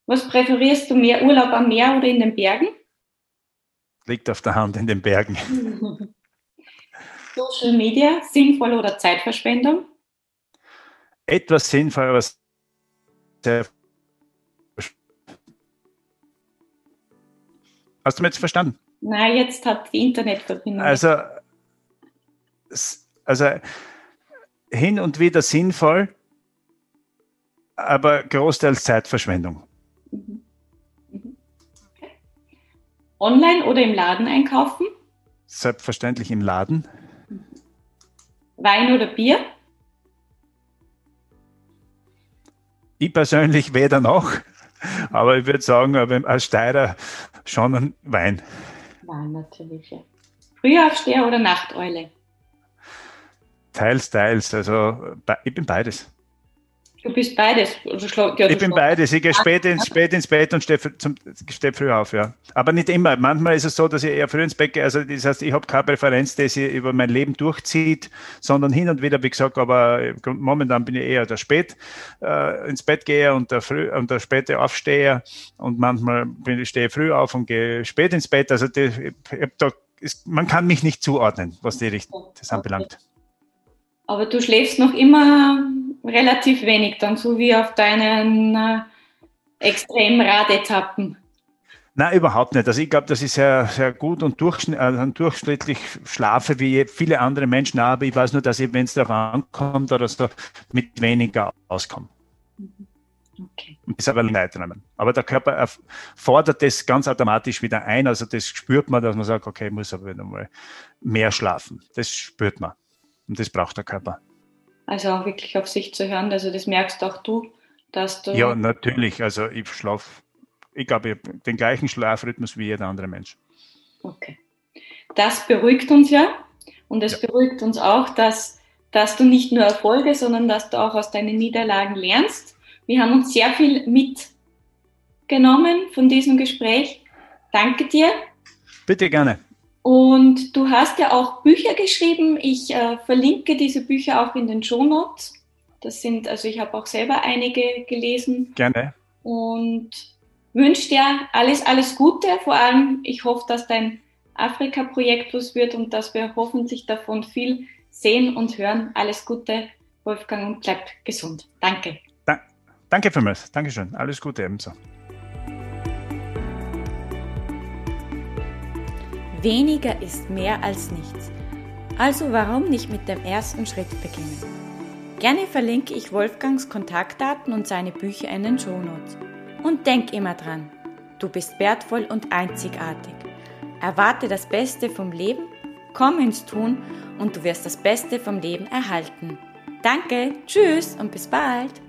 Was präferierst du mehr, Urlaub am Meer oder in den Bergen? Liegt auf der Hand in den Bergen. Social Media, sinnvoll oder Zeitverschwendung? Etwas sinnvoll, aber sehr Hast du mich jetzt verstanden? Nein, jetzt hat die Internetverbindung. Also, also hin und wieder sinnvoll, aber großteils Zeitverschwendung. Mhm. Mhm. Okay. Online oder im Laden einkaufen? Selbstverständlich im Laden. Wein oder Bier? Ich persönlich weder noch, aber ich würde sagen, als Steirer schon ein Wein. Wein natürlich, ja. Frühaufsteher oder Nachteule? Teils, teils. Also ich bin beides. Du bist beides. Also, ja, ich bin beides. Ich gehe spät ins, spät ins Bett und stehe, stehe früh auf, ja. Aber nicht immer. Manchmal ist es so, dass ich eher früh ins Bett gehe. Also das heißt, ich habe keine Präferenz, die sich über mein Leben durchzieht, sondern hin und wieder, wie gesagt, aber momentan bin ich eher der spät äh, ins Bett gehe und der, früh, und der späte Aufsteher. Und manchmal bin ich, stehe früh auf und gehe spät ins Bett. Also die, da ist, man kann mich nicht zuordnen, was die Richtung das anbelangt. Aber du schläfst noch immer relativ wenig, dann so wie auf deinen äh, Extremradetappen. Nein, überhaupt nicht. Also ich glaube, das ist sehr, sehr gut und durchschnitt, also durchschnittlich schlafe wie viele andere Menschen, aber ich weiß nur, dass ich, wenn es darauf ankommt oder so, mit weniger auskomme. Okay. Das aber Leid nehmen. Aber der Körper fordert das ganz automatisch wieder ein. Also das spürt man, dass man sagt, okay, ich muss aber wieder mal mehr schlafen. Das spürt man. Und das braucht der Körper. Also auch wirklich auf sich zu hören. Also das merkst auch du, dass du. Ja, natürlich. Also ich schlafe, ich glaube, den gleichen Schlafrhythmus wie jeder andere Mensch. Okay. Das beruhigt uns ja. Und es ja. beruhigt uns auch, dass, dass du nicht nur Erfolge, sondern dass du auch aus deinen Niederlagen lernst. Wir haben uns sehr viel mitgenommen von diesem Gespräch. Danke dir. Bitte gerne. Und du hast ja auch Bücher geschrieben. Ich äh, verlinke diese Bücher auch in den Show Notes. Das sind, also ich habe auch selber einige gelesen. Gerne. Und wünsche dir alles, alles Gute. Vor allem, ich hoffe, dass dein Afrika-Projekt was wird und dass wir hoffentlich davon viel sehen und hören. Alles Gute, Wolfgang, und bleib gesund. Danke. Da, danke vielmals. Dankeschön. Alles Gute ebenso. Weniger ist mehr als nichts. Also warum nicht mit dem ersten Schritt beginnen? Gerne verlinke ich Wolfgangs Kontaktdaten und seine Bücher in den Shownotes. Und denk immer dran, du bist wertvoll und einzigartig. Erwarte das Beste vom Leben, komm ins Tun und du wirst das Beste vom Leben erhalten. Danke, tschüss und bis bald.